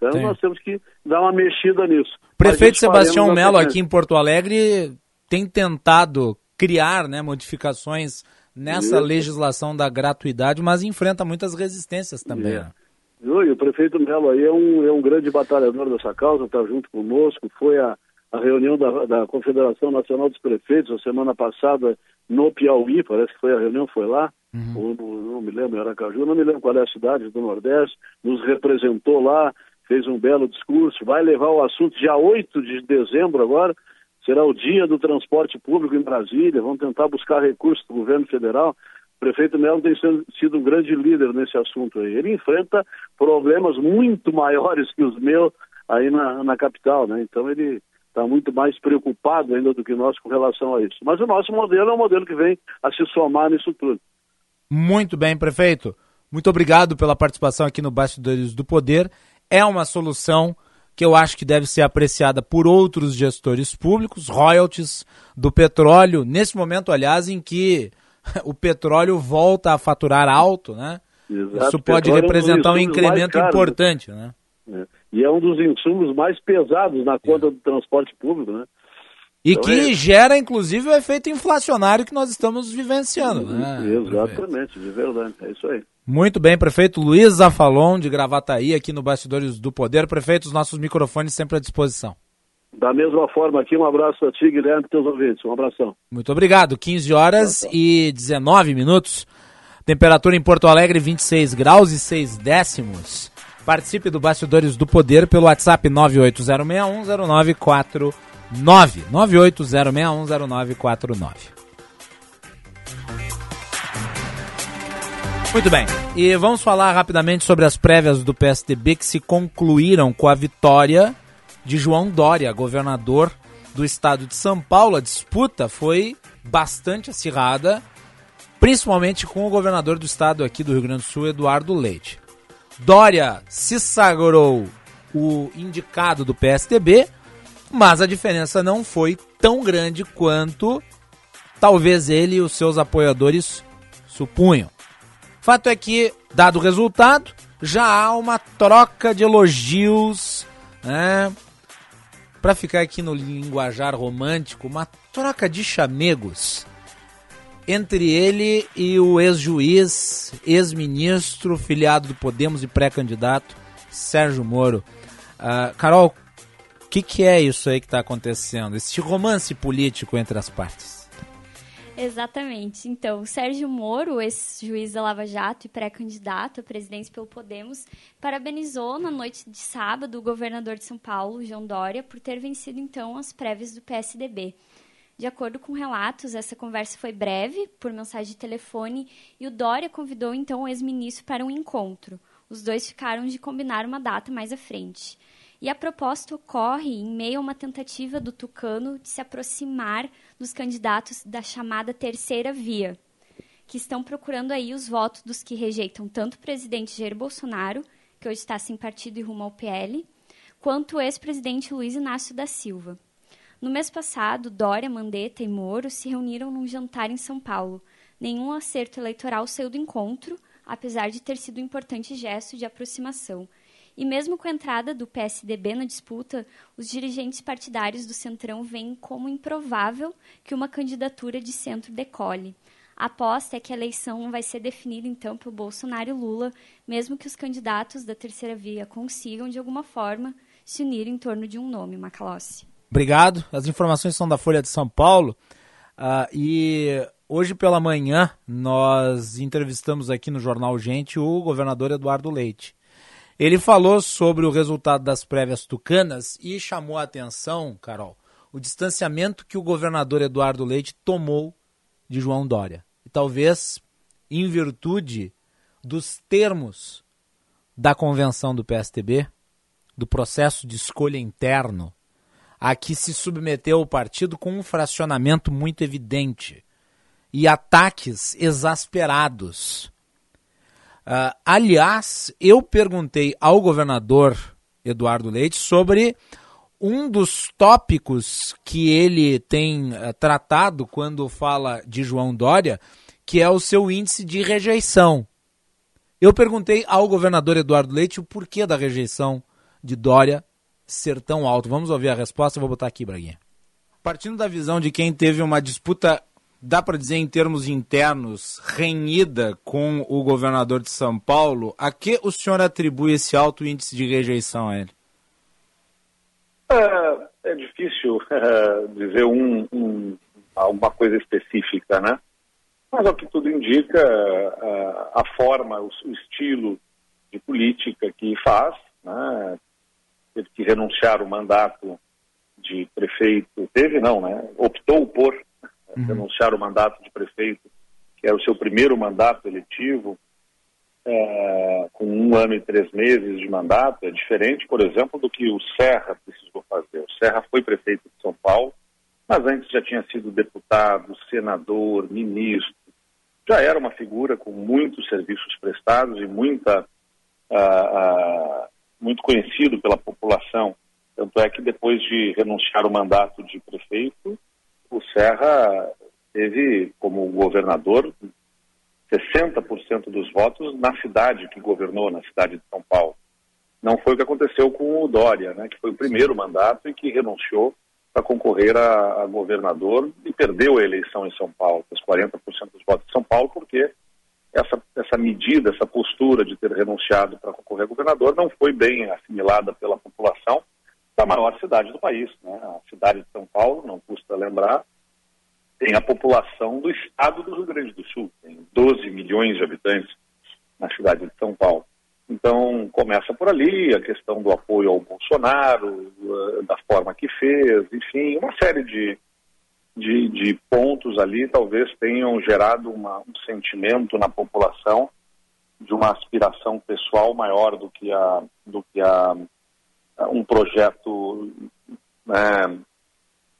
Então, Sim. nós temos que dar uma mexida nisso.
Prefeito Sebastião Melo, aqui em Porto Alegre, tem tentado criar né, modificações nessa Isso. legislação da gratuidade, mas enfrenta muitas resistências também. É.
E o prefeito Melo aí é um, é um grande batalhador dessa causa, está junto conosco, foi a, a reunião da, da Confederação Nacional dos Prefeitos a semana passada no Piauí, parece que foi a reunião, foi lá, uhum. ou no, não me lembro, era Caju, não me lembro qual é a cidade do Nordeste, nos representou lá, fez um belo discurso, vai levar o assunto dia 8 de dezembro agora, será o dia do transporte público em Brasília, vão tentar buscar recursos do governo federal, prefeito Melo tem sido um grande líder nesse assunto aí. Ele enfrenta problemas muito maiores que os meus aí na, na capital, né? Então ele está muito mais preocupado ainda do que nós com relação a isso. Mas o nosso modelo é um modelo que vem a se somar nisso tudo.
Muito bem, prefeito. Muito obrigado pela participação aqui no Bastidores do Poder. É uma solução que eu acho que deve ser apreciada por outros gestores públicos, royalties do petróleo, nesse momento, aliás, em que o petróleo volta a faturar alto, né? Exato. Isso pode representar é um, um incremento importante, né?
É. E é um dos insumos mais pesados na conta é. do transporte público, né?
E então que é... gera, inclusive, o efeito inflacionário que nós estamos vivenciando, né?
Exatamente, de verdade, é isso aí.
Muito bem, prefeito Luiz Zafalon, de Gravataí, aqui no Bastidores do Poder. Prefeito, os nossos microfones sempre à disposição.
Da mesma forma aqui, um abraço a ti, Guilherme, e teus ouvintes. Um abração.
Muito obrigado. 15 horas e 19 minutos. Temperatura em Porto Alegre, 26 graus e 6 décimos. Participe do Bastidores do Poder pelo WhatsApp 980610949. 980610949. Muito bem. E vamos falar rapidamente sobre as prévias do PSDB que se concluíram com a vitória de João Dória, governador do estado de São Paulo. A disputa foi bastante acirrada, principalmente com o governador do estado aqui do Rio Grande do Sul, Eduardo Leite. Dória se sagrou o indicado do PSDB, mas a diferença não foi tão grande quanto talvez ele e os seus apoiadores supunham. Fato é que, dado o resultado, já há uma troca de elogios, né? Para ficar aqui no linguajar romântico, uma troca de chamegos entre ele e o ex-juiz, ex-ministro, filiado do Podemos e pré-candidato Sérgio Moro. Uh, Carol, o que, que é isso aí que está acontecendo? Esse romance político entre as partes?
Exatamente. Então, Sérgio Moro, esse juiz da Lava Jato e pré-candidato à presidência pelo Podemos, parabenizou na noite de sábado o governador de São Paulo, João Dória, por ter vencido então as prévias do PSDB. De acordo com relatos, essa conversa foi breve, por mensagem de telefone, e o Dória convidou então o ex-ministro para um encontro. Os dois ficaram de combinar uma data mais à frente. E a proposta ocorre em meio a uma tentativa do Tucano de se aproximar dos candidatos da chamada terceira via, que estão procurando aí os votos dos que rejeitam tanto o presidente Jair Bolsonaro, que hoje está sem partido e rumo ao PL, quanto o ex-presidente Luiz Inácio da Silva. No mês passado, Dória, Mandetta e Moro se reuniram num jantar em São Paulo. Nenhum acerto eleitoral saiu do encontro, apesar de ter sido um importante gesto de aproximação. E mesmo com a entrada do PSDB na disputa, os dirigentes partidários do Centrão veem como improvável que uma candidatura de centro decole. A aposta é que a eleição vai ser definida então por Bolsonaro e Lula, mesmo que os candidatos da terceira via consigam, de alguma forma, se unir em torno de um nome, Macalossi.
Obrigado. As informações são da Folha de São Paulo. Uh, e hoje pela manhã nós entrevistamos aqui no Jornal Gente o governador Eduardo Leite. Ele falou sobre o resultado das prévias tucanas e chamou a atenção, Carol, o distanciamento que o governador Eduardo Leite tomou de João Dória. E talvez em virtude dos termos da convenção do PSTB, do processo de escolha interno a que se submeteu o partido com um fracionamento muito evidente e ataques exasperados. Uh, aliás, eu perguntei ao governador Eduardo Leite sobre um dos tópicos que ele tem uh, tratado quando fala de João Dória, que é o seu índice de rejeição. Eu perguntei ao governador Eduardo Leite o porquê da rejeição de Dória ser tão alto? Vamos ouvir a resposta, vou botar aqui, Braguinha. Partindo da visão de quem teve uma disputa, dá para dizer em termos internos, renhida com o governador de São Paulo, a que o senhor atribui esse alto índice de rejeição a ele?
É, é difícil é, dizer um, um, alguma coisa específica, né? Mas ao que tudo indica, a, é, a forma, o, o estilo de política que faz, né, teve que renunciar o mandato de prefeito, teve não, né? Optou por uhum. renunciar o mandato de prefeito, que era o seu primeiro mandato eletivo, é, com um ano e três meses de mandato, é diferente, por exemplo, do que o Serra precisou fazer. O Serra foi prefeito de São Paulo, mas antes já tinha sido deputado, senador, ministro, já era uma figura com muitos serviços prestados e muita uh, uh, muito conhecido pela população. Tanto é que depois de renunciar o mandato de prefeito, o Serra teve como governador 60% dos votos na cidade que governou, na cidade de São Paulo. Não foi o que aconteceu com o Dória, né, que foi o primeiro mandato e que renunciou para concorrer a, a, governador e perdeu a eleição em São Paulo, os 40% dos votos de São Paulo, porque essa, essa medida, essa postura de ter renunciado para concorrer a governador não foi bem assimilada pela população da maior cidade do país. Né? A cidade de São Paulo, não custa lembrar, tem a população do estado do Rio Grande do Sul, tem 12 milhões de habitantes na cidade de São Paulo. Então, começa por ali a questão do apoio ao Bolsonaro, da forma que fez, enfim, uma série de, de, de pontos ali talvez tenham gerado uma, um sentimento na população de uma aspiração pessoal maior do que a, do que a, um projeto né,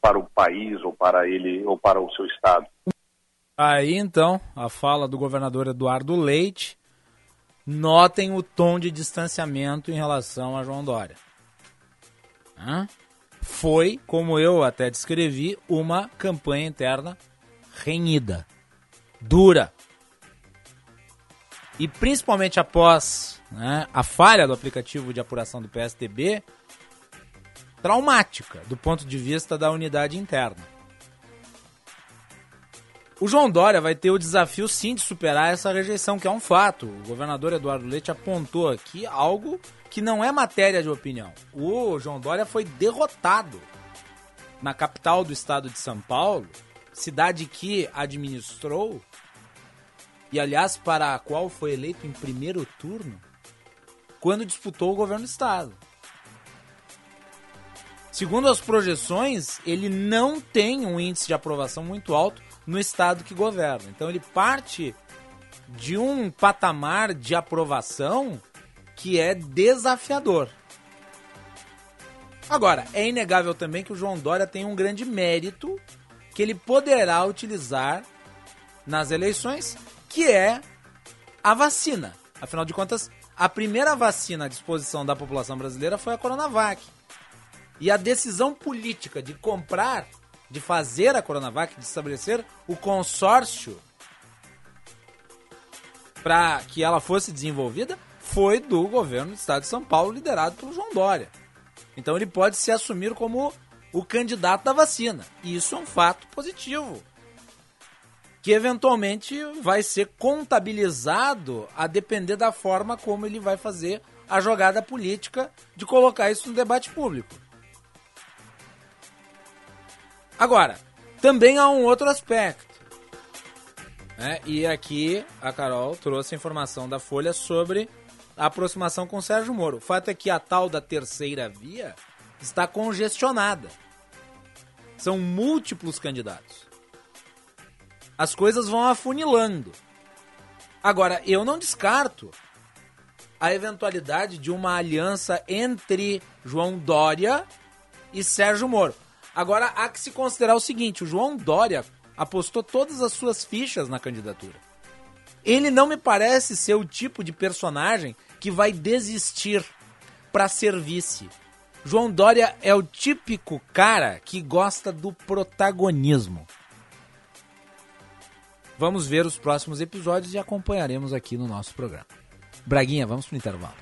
para o país ou para ele ou para o seu estado.
Aí então a fala do governador Eduardo Leite Notem o tom de distanciamento em relação a João Dória. Hã? Foi, como eu até descrevi, uma campanha interna renhida, dura. E principalmente após né, a falha do aplicativo de apuração do PSDB, traumática do ponto de vista da unidade interna. O João Dória vai ter o desafio sim de superar essa rejeição, que é um fato. O governador Eduardo Leite apontou aqui algo que não é matéria de opinião. O João Dória foi derrotado na capital do estado de São Paulo, cidade que administrou e, aliás, para a qual foi eleito em primeiro turno, quando disputou o governo do estado. Segundo as projeções, ele não tem um índice de aprovação muito alto no estado que governa. Então ele parte de um patamar de aprovação que é desafiador. Agora, é inegável também que o João Dória tem um grande mérito que ele poderá utilizar nas eleições, que é a vacina. Afinal de contas, a primeira vacina à disposição da população brasileira foi a Coronavac. E a decisão política de comprar, de fazer a Coronavac, de estabelecer o consórcio para que ela fosse desenvolvida, foi do governo do estado de São Paulo, liderado pelo João Dória. Então ele pode se assumir como o candidato da vacina. E isso é um fato positivo. Que eventualmente vai ser contabilizado a depender da forma como ele vai fazer a jogada política de colocar isso no debate público. Agora, também há um outro aspecto. Né? E aqui a Carol trouxe a informação da Folha sobre a aproximação com Sérgio Moro. O fato é que a tal da terceira via está congestionada. São múltiplos candidatos. As coisas vão afunilando. Agora, eu não descarto a eventualidade de uma aliança entre João Dória e Sérgio Moro. Agora, há que se considerar o seguinte: o João Dória apostou todas as suas fichas na candidatura. Ele não me parece ser o tipo de personagem que vai desistir para ser vice. João Dória é o típico cara que gosta do protagonismo. Vamos ver os próximos episódios e acompanharemos aqui no nosso programa. Braguinha, vamos pro intervalo.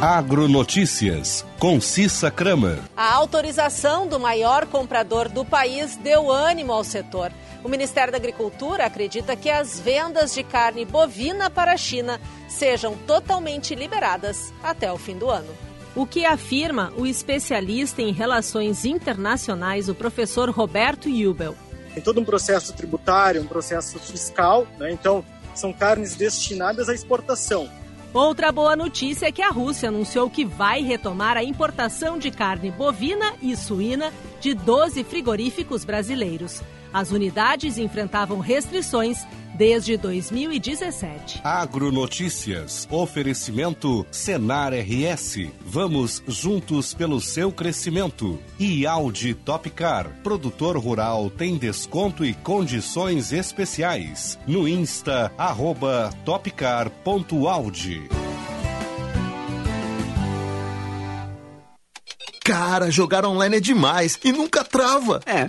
Agronotícias, com Cissa Kramer.
A autorização do maior comprador do país deu ânimo ao setor. O Ministério da Agricultura acredita que as vendas de carne bovina para a China sejam totalmente liberadas até o fim do ano.
O que afirma o especialista em relações internacionais, o professor Roberto Jubel.
Tem todo um processo tributário, um processo fiscal, né? então são carnes destinadas à exportação.
Outra boa notícia é que a Rússia anunciou que vai retomar a importação de carne bovina e suína de 12 frigoríficos brasileiros. As unidades enfrentavam restrições desde 2017.
Agronotícias. Oferecimento Senar RS. Vamos juntos pelo seu crescimento. E Audi Topcar. Produtor rural tem desconto e condições especiais. No Insta, arroba topcar.audi.
Cara, jogar online é demais e nunca trava.
É,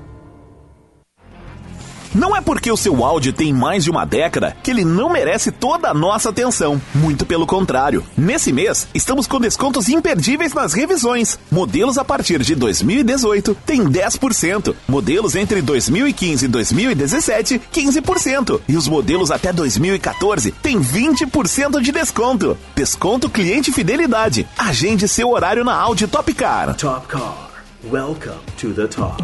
Não é porque o seu áudio tem mais de uma década que ele não merece toda a nossa atenção. Muito pelo contrário. Nesse mês, estamos com descontos imperdíveis nas revisões. Modelos a partir de 2018 tem 10%. Modelos entre 2015 e 2017, 15%. E os modelos até 2014 tem 20% de desconto. Desconto cliente fidelidade. Agende seu horário na Audi Top Car.
Top Car. Welcome to the top.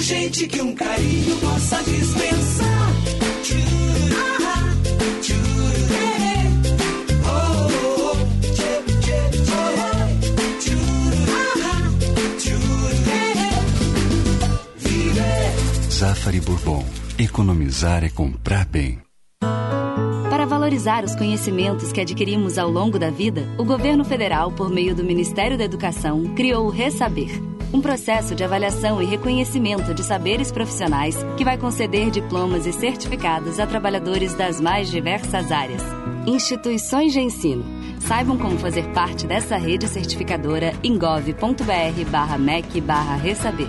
Urgente que um carinho possa dispensar. Oh, oh, oh.
Zafari Bourbon. Economizar é comprar bem.
Para valorizar os conhecimentos que adquirimos ao longo da vida, o governo federal, por meio do Ministério da Educação, criou o Resaber. Um processo de avaliação e reconhecimento de saberes profissionais que vai conceder diplomas e certificados a trabalhadores das mais diversas áreas. Instituições de ensino. Saibam como fazer parte dessa rede certificadora em gov.br barra MEC barra Resaber.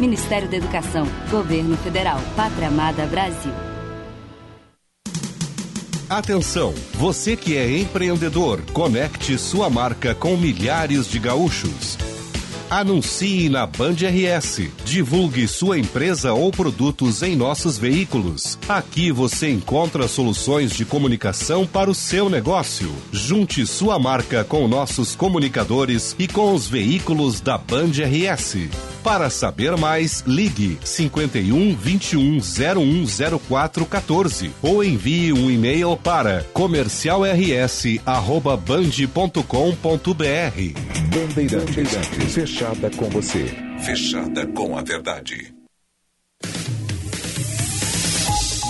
Ministério da Educação, Governo Federal, Pátria Amada Brasil.
Atenção, você que é empreendedor, conecte sua marca com milhares de gaúchos. Anuncie na Band RS. Divulgue sua empresa ou produtos em nossos veículos. Aqui você encontra soluções de comunicação para o seu negócio. Junte sua marca com nossos comunicadores e com os veículos da Band RS. Para saber mais, ligue 51 21 0104 14 ou envie um e-mail para comercialrs@band.com.br.
Bandeirantes, fechada com você. Fechada com a verdade.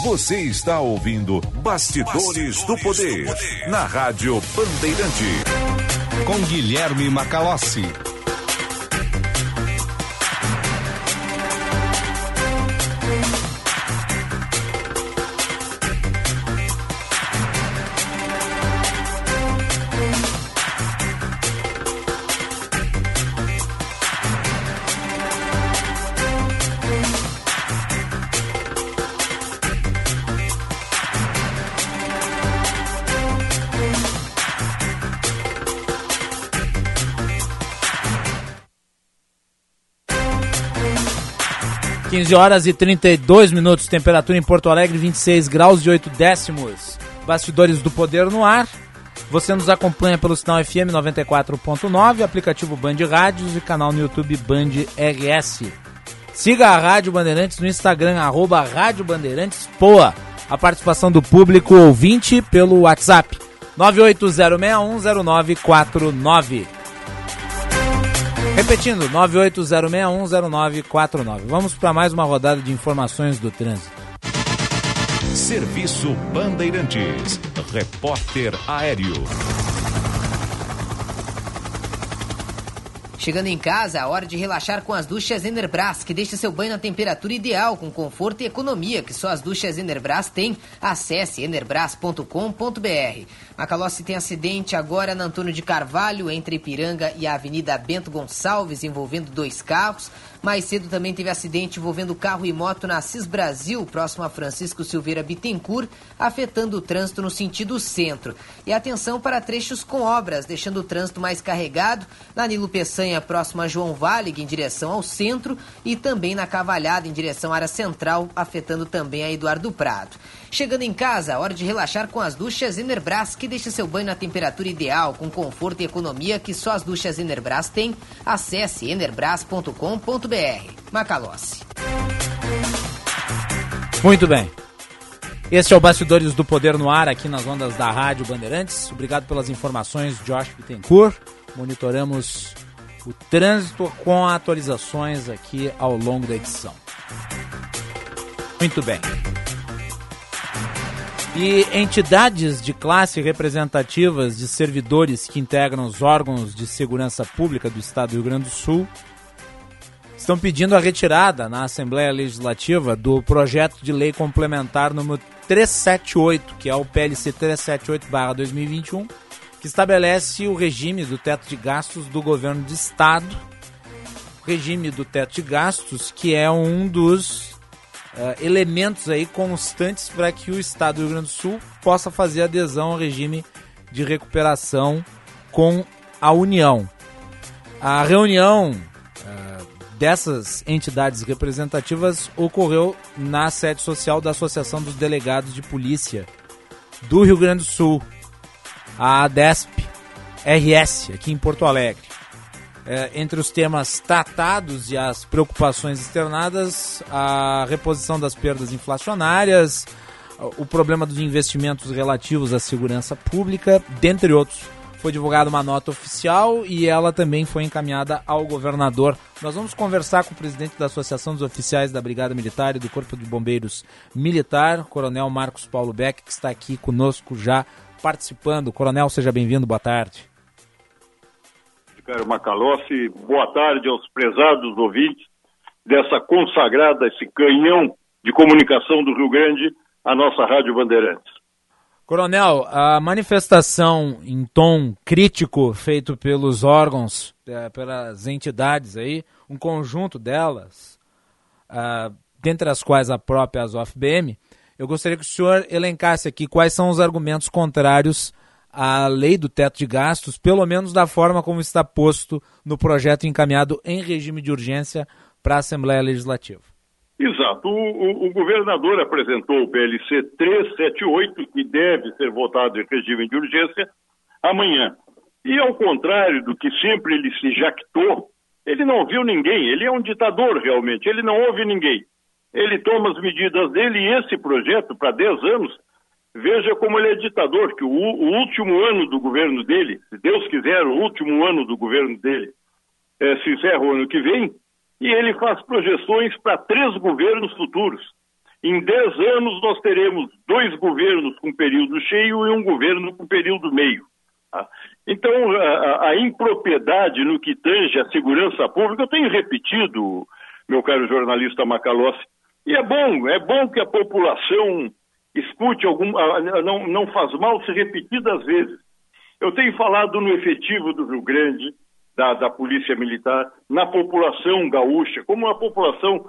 Você está ouvindo Bastidores, do, Poder, na Rádio Bandeirante.
Com Guilherme Macalossi.
Quinze horas e 32 minutos, temperatura em Porto Alegre 26 graus e 8 décimos. Bastidores do Poder no ar. Você nos acompanha pelo sinal FM 94.9, aplicativo Band Rádios e canal no YouTube Band RS. Siga a Rádio Bandeirantes no Instagram, arroba Rádio Bandeirantes Poa. A participação do público ouvinte pelo WhatsApp 980610949. Repetindo, 980610949. Vamos para mais uma rodada de informações do trânsito.
Serviço Bandeirantes. Repórter Aéreo.
Chegando em casa, a hora de relaxar com as duchas Enerbras, que deixa seu banho na temperatura ideal, com conforto e economia, que só as duchas Enerbras têm. Acesse enerbras.com.br. Macalossi tem acidente agora na Antônio de Carvalho, entre Ipiranga e a Avenida Bento Gonçalves, envolvendo dois carros. Mais cedo também teve acidente envolvendo carro e moto na Assis Brasil, próximo a Francisco Silveira Bittencourt, afetando o trânsito no sentido centro. E atenção para trechos com obras, deixando o trânsito mais carregado na Nilo Peçanha, próximo a João Valig, em direção ao centro, e também na Cavalhada, em direção à área central, afetando também a Eduardo Prado. Chegando em casa, hora de relaxar com as duchas Enerbras, que deixa seu banho na temperatura ideal, com conforto e economia que só as duchas Enerbras têm. Acesse enerbras.com.br. Macalossi.
Muito bem. Este é o Bastidores do Poder no Ar, aqui nas ondas da Rádio Bandeirantes. Obrigado pelas informações, Josh Bittencourt. Monitoramos o trânsito com atualizações aqui ao longo da edição. Muito bem. E entidades de classe representativas de servidores que integram os órgãos de segurança pública do Estado do Rio Grande do Sul estão pedindo a retirada na Assembleia Legislativa do projeto de lei complementar número 378, que é o PLC 378/2021, que estabelece o regime do teto de gastos do governo de estado. Regime do teto de gastos, que é um dos uh, elementos aí constantes para que o estado do Rio Grande do Sul possa fazer adesão ao regime de recuperação com a União. A reunião dessas entidades representativas ocorreu na sede social da Associação dos Delegados de Polícia do Rio Grande do Sul, a ADESP RS, aqui em Porto Alegre. É, entre os temas tratados e as preocupações externadas, a reposição das perdas inflacionárias, o problema dos investimentos relativos à segurança pública, dentre outros. Foi divulgada uma nota oficial e ela também foi encaminhada ao governador. Nós vamos conversar com o presidente da Associação dos Oficiais da Brigada Militar e do Corpo de Bombeiros Militar, Coronel Marcos Paulo Beck, que está aqui conosco já participando. Coronel, seja bem-vindo, boa tarde.
Caro Macalossi, boa tarde aos prezados ouvintes dessa consagrada, esse canhão de comunicação do Rio Grande, a nossa Rádio Bandeirantes.
Coronel, a manifestação em tom crítico feito pelos órgãos, é, pelas entidades aí, um conjunto delas, uh, dentre as quais a própria ASOF-BM, eu gostaria que o senhor elencasse aqui quais são os argumentos contrários à lei do teto de gastos, pelo menos da forma como está posto no projeto encaminhado em regime de urgência para a Assembleia Legislativa.
Exato. O, o, o, governador apresentou o PLC 378, que deve ser votado em regime de urgência, amanhã. E ao contrário do que sempre ele se jactou, ele não viu ninguém, ele é um ditador realmente, ele não ouve ninguém. Ele toma as medidas dele e esse projeto, para 10 anos, veja como ele é ditador, que o, o, último ano do governo dele, se Deus quiser, o último ano do governo dele, é, se encerra o ano que vem, e ele faz projeções para três governos futuros. Em dez anos, nós teremos dois governos com período cheio e um governo com período meio. Tá? Então, a, a, impropriedade no que tange a segurança pública, eu tenho repetido, meu caro jornalista Macalossi, e é bom, é bom que a população escute algum. Não, não faz mal se repetidas vezes. Eu tenho falado no efetivo do Rio Grande, da, da Polícia Militar, na população gaúcha, como a população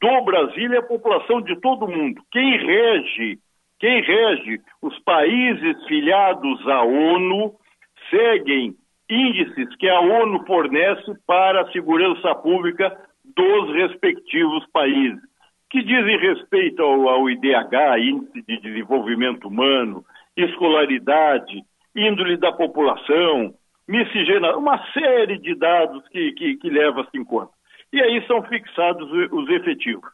do Brasil e a população de todo mundo. Quem rege, quem rege os países filiados à ONU seguem índices que a ONU fornece para a segurança pública dos respectivos países, que dizem respeito ao, ao IDH, Índice de Desenvolvimento Humano, escolaridade, índole da população, miscigenação, uma série de dados que, que, que leva-se em conta. E aí são fixados os efetivos.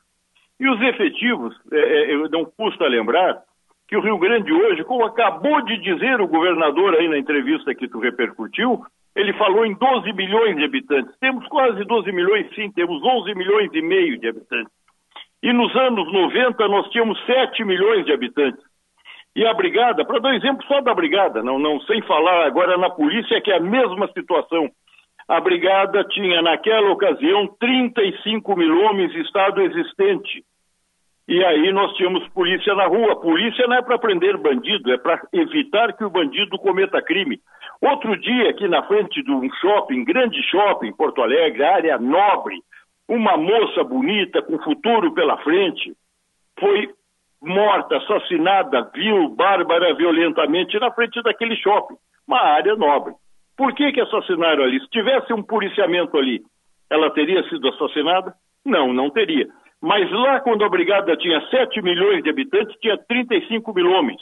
E os efetivos, é, é, não custa lembrar que o Rio Grande hoje, como acabou de dizer o governador aí na entrevista que tu repercutiu, ele falou em 12 milhões de habitantes. Temos quase 12 milhões, sim, temos 11 milhões e meio de habitantes. E nos anos 90 nós tínhamos 7 milhões de habitantes. E a brigada, para dar exemplo só da brigada, não, não sem falar agora na polícia, que é a mesma situação. A brigada tinha, naquela ocasião, 35 mil homens estado existente. E aí nós tínhamos polícia na rua. Polícia não é para prender bandido, é para evitar que o bandido cometa crime. Outro dia, aqui na frente de um shopping, grande shopping, Porto Alegre, área nobre, uma moça bonita, com futuro pela frente, foi morta, assassinada, vil, bárbara, violentamente na frente daquele shopping, uma área nobre. Por que, que assassinaram ali? Se tivesse um policiamento ali, ela teria sido assassinada? Não, não teria. Mas lá, quando a brigada tinha 7 milhões de habitantes, tinha 35 mil homens.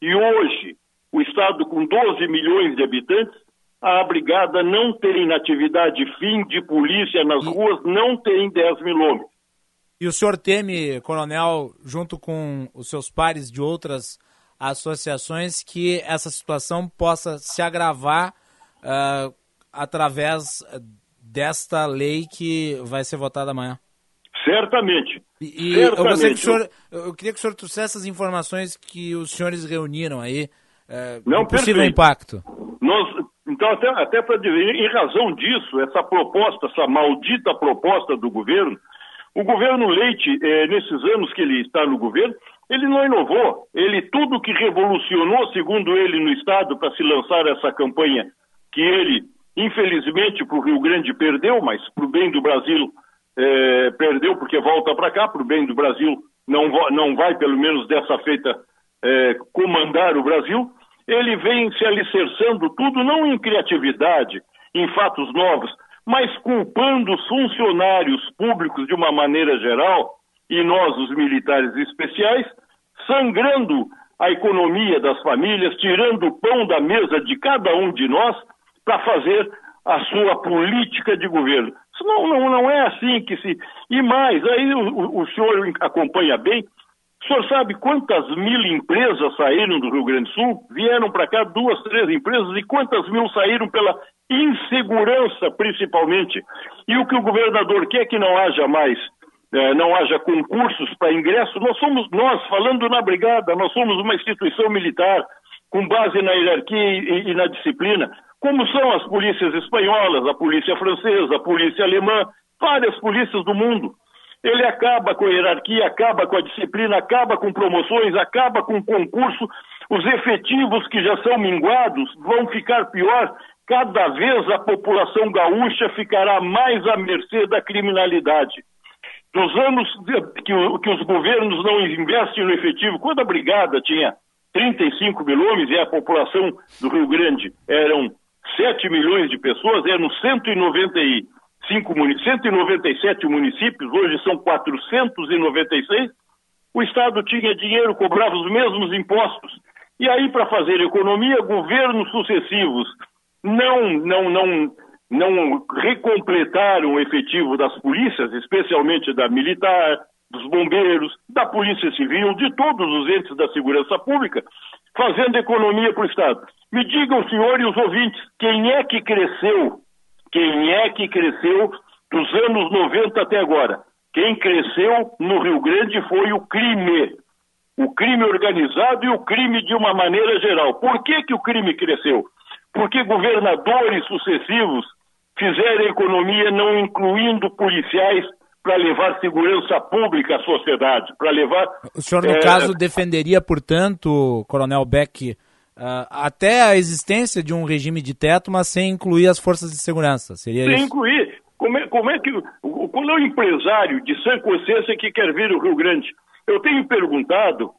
E hoje, o Estado com 12 milhões de habitantes, a brigada não tem natividade fim de polícia nas ruas, não tem 10 mil homens.
E o senhor teme, coronel, junto com os seus pares de outras associações, que essa situação possa se agravar uh, através desta lei que vai ser votada amanhã?
Certamente.
E,
Certamente.
Eu, que senhor, eu, queria que o senhor trouxesse essas informações que os senhores reuniram aí, uh,
Não,
possível
perfeito.
impacto.
Nós, então, até, até para dizer, em razão disso, essa proposta, essa maldita proposta do governo, o governo Leite, eh, nesses anos que ele está no governo, ele não inovou. Ele, tudo que revolucionou, segundo ele, no Estado, para se lançar essa campanha, que ele, infelizmente, para o Rio Grande perdeu, mas para o bem do Brasil eh, perdeu, porque volta para cá, para o bem do Brasil não, não vai, pelo menos dessa feita, eh, comandar o Brasil. ele vem se alicerçando tudo não em criatividade, em fatos novos, mas culpando os funcionários públicos de uma maneira geral, e nós, os militares especiais, sangrando a economia das famílias, tirando o pão da mesa de cada um de nós para fazer a sua política de governo. Isso não, não, não é assim que se. E mais, aí o, o senhor acompanha bem, o senhor sabe quantas mil empresas saíram do Rio Grande do Sul? Vieram para cá duas, três empresas e quantas mil saíram pela insegurança, principalmente? E o que o governador quer que não haja mais, eh, não haja concursos para ingresso. Nós somos, nós, falando na brigada, nós somos uma instituição militar com base na hierarquia e, e na disciplina, como são as polícias espanholas, a polícia francesa, a polícia alemã, várias polícias do mundo ele acaba com a hierarquia, acaba com a disciplina, acaba com promoções, acaba com concurso. Os efetivos que já são minguados vão ficar pior. Cada vez a população gaúcha ficará mais à mercê da criminalidade. Nos anos que, os governos não investem no efetivo, quando a brigada tinha 35 mil homens e a população do Rio Grande eram 7 milhões de pessoas, eram 190 e 197 municípios, hoje são 496, o Estado tinha dinheiro, cobrava os mesmos impostos. E aí, para fazer economia, governos sucessivos não, não, não, não recompletaram o efetivo das polícias, especialmente da militar, dos bombeiros, da Polícia Civil, de todos os entes da segurança pública, fazendo economia para o Estado. Me digam, senhor e os ouvintes, quem é que cresceu quem é que cresceu dos anos 90 até agora? Quem cresceu no Rio Grande foi o crime. O crime organizado e o crime de uma maneira geral. Por que, que o crime cresceu? Porque governadores sucessivos fizeram economia não incluindo policiais para levar segurança pública à sociedade, para levar...
O senhor, no é... caso, defenderia, portanto, Coronel Beck, Uh, até a existência de um regime de teto, mas sem incluir as forças de segurança. Seria
sem
isso?
incluir. Como é, como é que. Qual é o empresário de sã consciência que quer vir o Rio Grande? Eu tenho perguntado,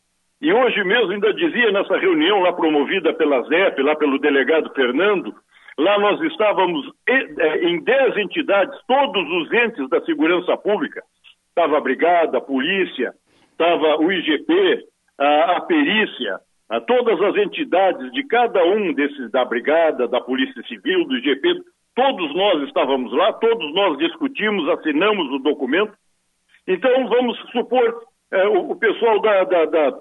e hoje mesmo ainda dizia nessa reunião lá promovida pela ZEP, lá pelo delegado Fernando, lá nós estávamos é, em 10 entidades, todos os entes da segurança pública. Estava a Brigada, a Polícia, estava o IGP, a, a Perícia, a todas as entidades de cada um desses, da Brigada, da Polícia Civil, do IGP, todos nós estávamos lá, todos nós discutimos, assinamos o documento. Então, vamos supor é, o, o, pessoal da, da, da,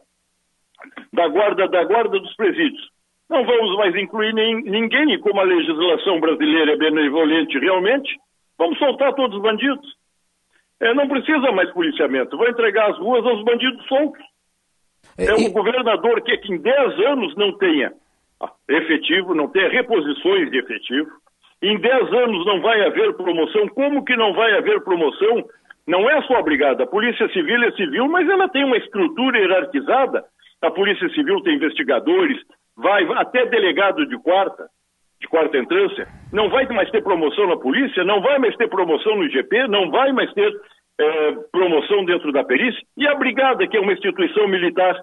da, guarda, da guarda dos presídios. Não vamos mais incluir nem, ninguém, como a legislação brasileira é benevolente realmente, vamos soltar todos os bandidos. É, não precisa mais policiamento, vai entregar as ruas aos bandidos soltos. É um governador que, que em 10 anos não tenha efetivo, não tenha reposições de efetivo. Em 10 anos não vai haver promoção. Como que não vai haver promoção? Não é só a brigada. A Polícia Civil é civil, mas ela tem uma estrutura hierarquizada. A Polícia Civil tem investigadores, vai até delegado de quarta, de quarta entrância. Não vai mais ter promoção na polícia, não vai mais ter promoção no IGP, não vai mais ter é, promoção dentro da perícia, e a brigada, que é uma instituição militar.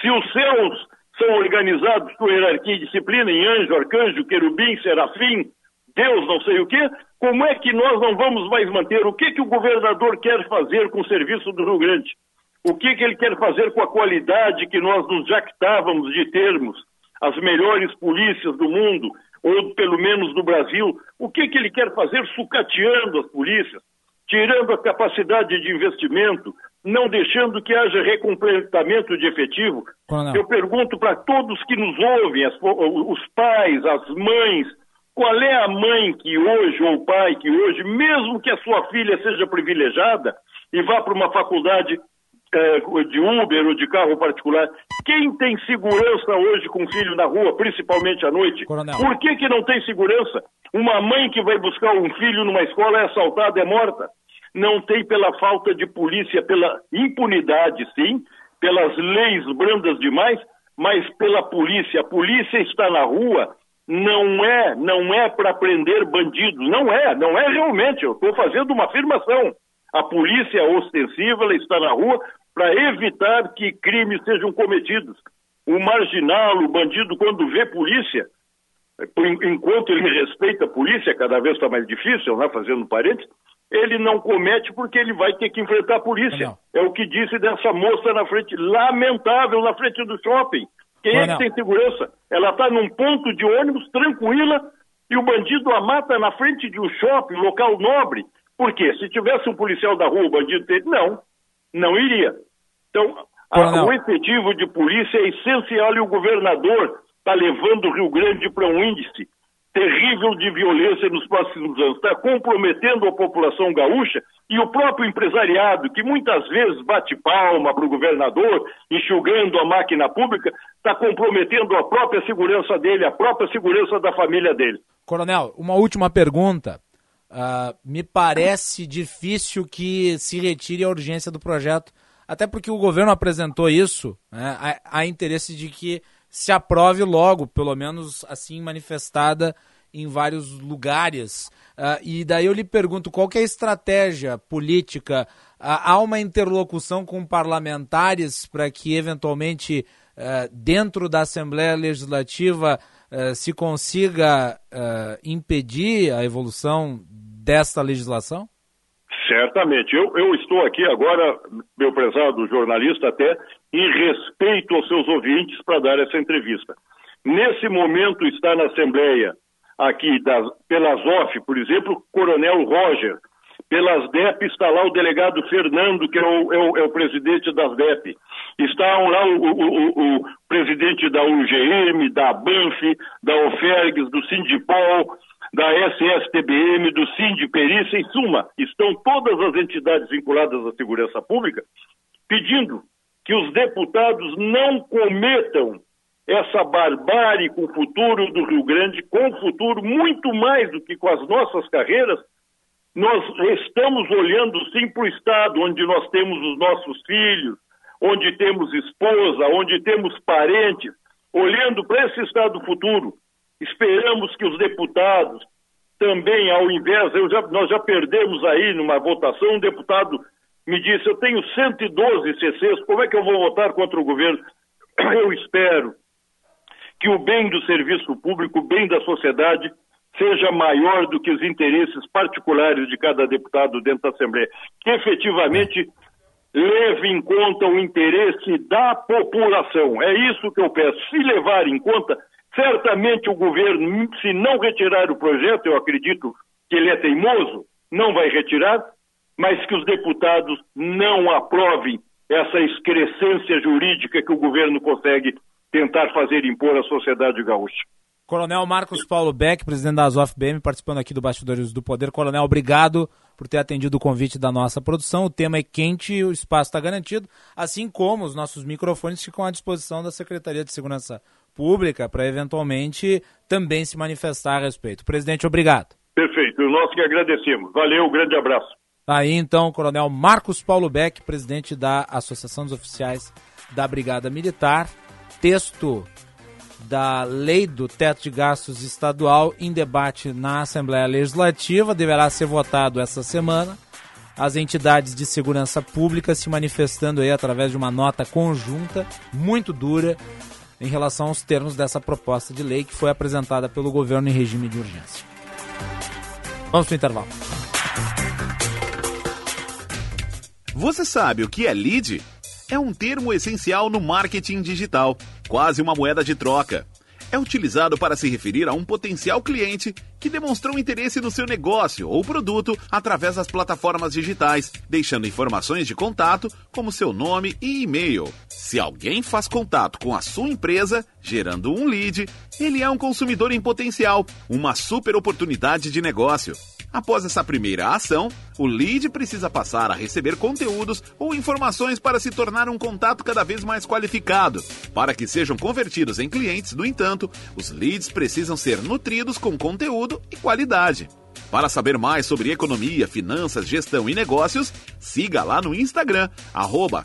Se os céus são organizados por hierarquia e disciplina, em anjo, arcanjo, querubim, serafim, Deus não sei o quê, como é que nós não vamos mais manter? O que, que o governador quer fazer com o serviço do Rio Grande? O que, que ele quer fazer com a qualidade que nós nos jactávamos de termos? As melhores polícias do mundo, ou pelo menos do Brasil. O que, que ele quer fazer sucateando as polícias? tirando a capacidade de investimento, não deixando que haja recompletamento de efetivo. Coronel. Eu pergunto para todos que nos ouvem, as, os pais, as mães, qual é a mãe que hoje, ou o pai que hoje, mesmo que a sua filha seja privilegiada e vá para uma faculdade é, de Uber ou de carro particular, quem tem segurança hoje com o filho na rua, principalmente à noite? Coronel. Por que, que não tem segurança? Uma mãe que vai buscar um filho numa escola é assaltada, é morta. Não tem pela falta de polícia, pela impunidade, sim, pelas leis brandas demais, mas pela polícia. A polícia está na rua, não é, não é para prender bandidos, não é, não é realmente. Eu estou fazendo uma afirmação. A polícia ostensiva ela está na rua para evitar que crimes sejam cometidos. O marginal, o bandido, quando vê polícia, enquanto ele respeita a polícia, cada vez está mais difícil, né, fazendo parênteses, ele não comete porque ele vai ter que enfrentar a polícia. Não. É o que disse dessa moça na frente, lamentável, na frente do shopping. Quem é que tem segurança? Ela está num ponto de ônibus tranquila e o bandido a mata na frente de um shopping, local nobre. Por quê? Se tivesse um policial da rua, o bandido teria. Não, não iria. Então, a, o efetivo de polícia é essencial e o governador está levando o Rio Grande para um índice terrível de violência nos próximos anos. Está comprometendo a população gaúcha e o próprio empresariado, que muitas vezes bate palma para o governador, enxugando a máquina pública, está comprometendo a própria segurança dele, a própria segurança da família dele.
Coronel, uma última pergunta. Uh, me parece difícil que se retire a urgência do projeto, até porque o governo apresentou isso, né, há, há interesse de que se aprove logo, pelo menos assim manifestada em vários lugares. Uh, e daí eu lhe pergunto qual é a estratégia política? Uh, há uma interlocução com parlamentares para que eventualmente uh, dentro da Assembleia Legislativa se consiga impedir a evolução desta legislação?
Certamente. Eu, eu estou aqui agora, meu prezado jornalista, até em respeito aos seus ouvintes para dar essa entrevista. Nesse momento está na Assembleia, aqui, das, pela ZOF, por exemplo, o Coronel Roger. Pelas DEP está lá o delegado Fernando, que é o, é o, é o presidente das DEP. Está lá o, o, o, presidente da UGM, da BANF, da OFERGS, do Sindipol, da SSTBM, do Sind Perícia, em suma, estão todas as entidades vinculadas à segurança pública pedindo que os deputados não cometam essa barbárie com o futuro do Rio Grande, com o futuro muito mais do que com as nossas carreiras. Nós estamos olhando sim para o Estado, onde nós temos os nossos filhos, onde temos esposa, onde temos parentes, olhando para esse Estado futuro. Esperamos que os deputados também, ao invés, já, nós já perdemos aí numa votação, um deputado me disse, eu tenho 112 CCs, como é que eu vou votar contra o governo? Eu espero que o bem do serviço público, o bem da sociedade, seja maior do que os interesses particulares de cada deputado dentro da Assembleia. Que efetivamente leve em conta o interesse da população. É isso que eu peço. Se levar em conta, certamente o governo, se não retirar o projeto, eu acredito que ele é teimoso, não vai retirar, mas que os deputados não aprovem essa excrescência jurídica que o governo consegue tentar fazer impor à sociedade gaúcha.
Coronel Marcos Paulo Beck, presidente da ASOF-BM, participando aqui do Bastidores do Poder. Coronel, obrigado por ter atendido o convite da nossa produção. O tema é quente e o espaço está garantido, assim como os nossos microfones ficam à disposição da Secretaria de Segurança Pública para eventualmente também se manifestar a respeito. Presidente, obrigado.
Perfeito, nós que agradecemos. Valeu, um grande abraço.
Aí então, Coronel Marcos Paulo Beck, presidente da Associação dos Oficiais da Brigada Militar. Texto da Lei do Teto de Gastos Estadual em debate na Assembleia Legislativa, deverá ser votado essa semana. As entidades de segurança pública se manifestando aí através de uma nota conjunta muito dura em relação aos termos dessa proposta de lei que foi apresentada pelo governo em regime de urgência. Vamos para o intervalo.
Você sabe o que é lead? é um termo essencial no marketing digital, quase uma moeda de troca. É utilizado para se referir a um potencial cliente que demonstrou interesse no seu negócio ou produto através das plataformas digitais, deixando informações de contato como seu nome e e-mail. Se alguém faz contato com a sua empresa, gerando um lead, ele é um consumidor em potencial, uma super oportunidade de negócio. Após essa primeira ação, o lead precisa passar a receber conteúdos ou informações para se tornar um contato cada vez mais qualificado. Para que sejam convertidos em clientes, no entanto, os leads precisam ser nutridos com conteúdo e qualidade. Para saber mais sobre economia, finanças, gestão e negócios, siga lá no Instagram, arroba.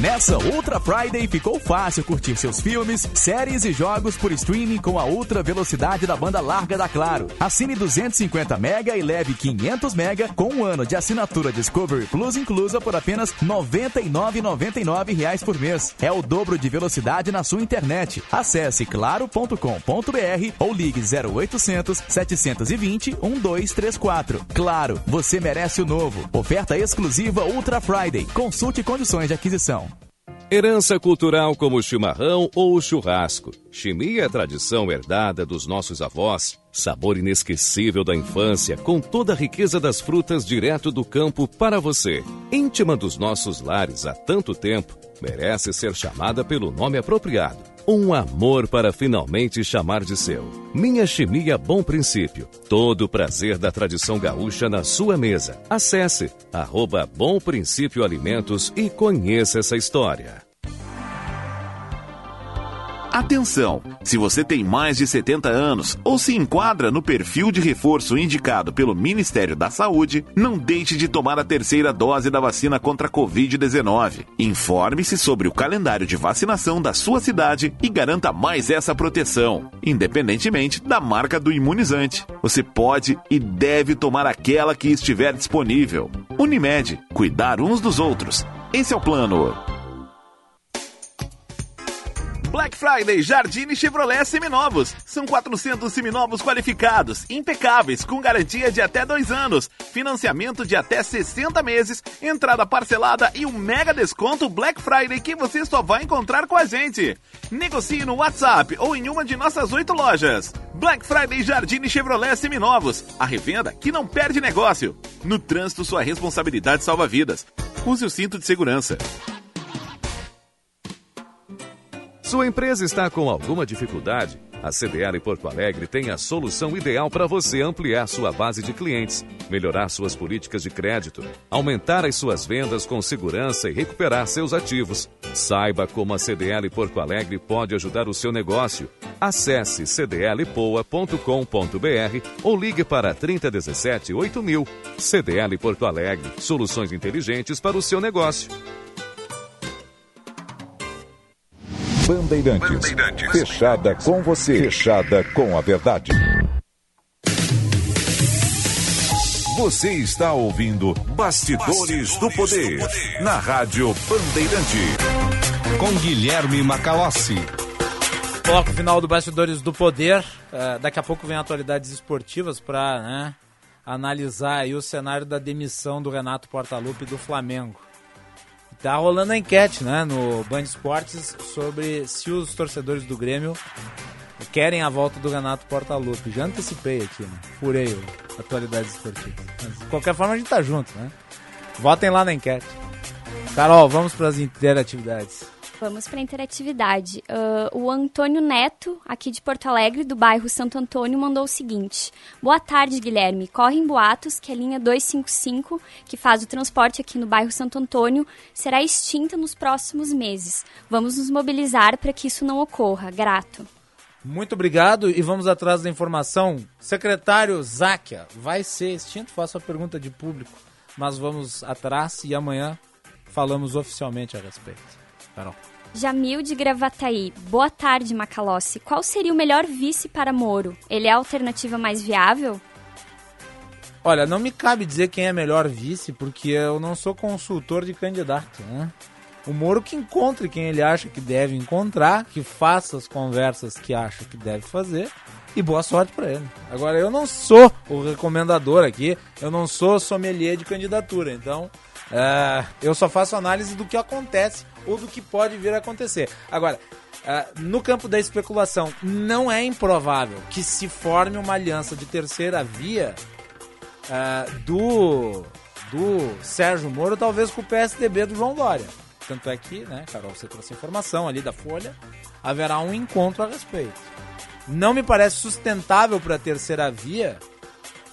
Nessa Ultra Friday ficou fácil curtir seus filmes, séries e jogos por streaming com a ultra velocidade da banda larga da Claro. Assine 250 mega e leve 500 mega com um ano de assinatura Discovery Plus inclusa por apenas 99,99 reais por mês. É o dobro de velocidade na sua internet. Acesse claro.com.br ou ligue 0800 720 1234. Claro, você merece o novo. Oferta exclusiva Ultra Friday. Consulte condições de aquisição.
Herança cultural como o chimarrão ou o churrasco. Chimia é tradição herdada dos nossos avós, sabor inesquecível da infância, com toda a riqueza das frutas direto do campo para você. Íntima dos nossos lares há tanto tempo, merece ser chamada pelo nome apropriado. Um amor para finalmente chamar de seu. Minha Chimia Bom Princípio. Todo o prazer da tradição gaúcha na sua mesa. Acesse arroba Bom Princípio Alimentos e conheça essa história.
Atenção! Se você tem mais de 70 anos ou se enquadra no perfil de reforço indicado pelo Ministério da Saúde, não deixe de tomar a terceira dose da vacina contra a Covid-19. Informe-se sobre o calendário de vacinação da sua cidade e garanta mais essa proteção, independentemente da marca do imunizante. Você pode e deve tomar aquela que estiver disponível. Unimed, cuidar uns dos outros. Esse é o plano. Black Friday Jardine Chevrolet Seminovos. São 400 seminovos qualificados, impecáveis, com garantia de até dois anos, financiamento de até 60 meses, entrada parcelada e um mega desconto Black Friday que você só vai encontrar com a gente. Negocie no WhatsApp ou em uma de nossas oito lojas. Black Friday Jardine Chevrolet Seminovos. A revenda que não perde negócio. No trânsito, sua responsabilidade salva vidas. Use o cinto de segurança.
Sua empresa está com alguma dificuldade? A CDL Porto Alegre tem a solução ideal para você ampliar sua base de clientes, melhorar suas políticas de crédito, aumentar as suas vendas com segurança e recuperar seus ativos. Saiba como a CDL Porto Alegre pode ajudar o seu negócio. Acesse cdlpoa.com.br ou ligue para 3017 8000. CDL Porto Alegre, soluções inteligentes para o seu negócio.
Bandeirantes. Fechada com você. Fechada com a verdade. Você está ouvindo Bastidores, do, Poder, na Rádio Bandeirante.
Com Guilherme Macalossi.
Bloco final do Bastidores do Poder. Uh, daqui a pouco vem atualidades esportivas para né, analisar aí o cenário da demissão do Renato Portaluppi do Flamengo. Tá rolando a enquete, né, no Band Esportes sobre se os torcedores do Grêmio querem a volta do Renato Portaluppi. Já antecipei aqui, né? Furei o atualidades esportivas. Mas, de qualquer forma, a gente tá junto, né? Votem lá na enquete. Carol, vamos para as interatividades.
Vamos para a interatividade. Uh, o Antônio Neto, aqui de Porto Alegre, do bairro Santo Antônio, mandou o seguinte: Boa tarde, Guilherme. Correm boatos que a linha 255, que faz o transporte aqui no bairro Santo Antônio, será extinta nos próximos meses. Vamos nos mobilizar para que isso não ocorra. Grato.
Muito obrigado e vamos atrás da informação. Secretário Záquia, vai ser extinto? Faço a pergunta de público, mas vamos atrás e amanhã falamos oficialmente a respeito. Carol.
Jamil de Gravataí. Boa tarde, Macalossi. Qual seria o melhor vice para Moro? Ele é a alternativa mais viável?
Olha, não me cabe dizer quem é melhor vice, porque eu não sou consultor de candidato, né? O Moro que encontre quem ele acha que deve encontrar, que faça as conversas que acha que deve fazer e boa sorte para ele. Agora, eu não sou o recomendador aqui, eu não sou sommelier de candidatura, então é, eu só faço análise do que acontece ou do que pode vir a acontecer. Agora, uh, no campo da especulação, não é improvável que se forme uma aliança de terceira via uh, do, do Sérgio Moro, talvez com o PSDB do João Dória. tanto é que, né, Carol, você trouxe informação ali da Folha, haverá um encontro a respeito. Não me parece sustentável para a terceira via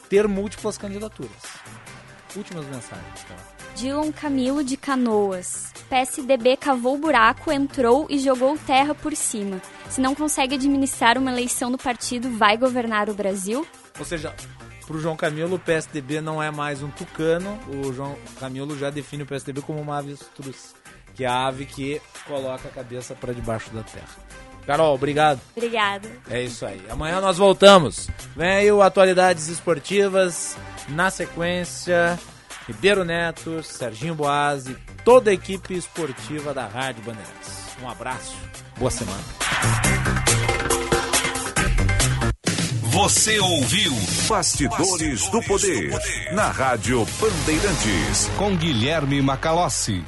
ter múltiplas candidaturas. Últimas mensagens, Carol.
Dilon Camilo de Canoas. PSDB cavou buraco, entrou e jogou terra por cima. Se não consegue administrar uma eleição no partido, vai governar o Brasil?
Ou seja, para o João Camilo, o PSDB não é mais um tucano. O João Camilo já define o PSDB como uma avestruz, que é a ave que coloca a cabeça para debaixo da terra. Carol, obrigado.
Obrigada.
É isso aí. Amanhã nós voltamos. Vem aí o Atualidades Esportivas. Na sequência, Ribeiro Neto, Serginho Boas e toda a equipe esportiva da Rádio Bandeirantes. Um abraço. Boa semana.
Você ouviu Bastidores do Poder na Rádio Bandeirantes.
Com Guilherme Macalossi.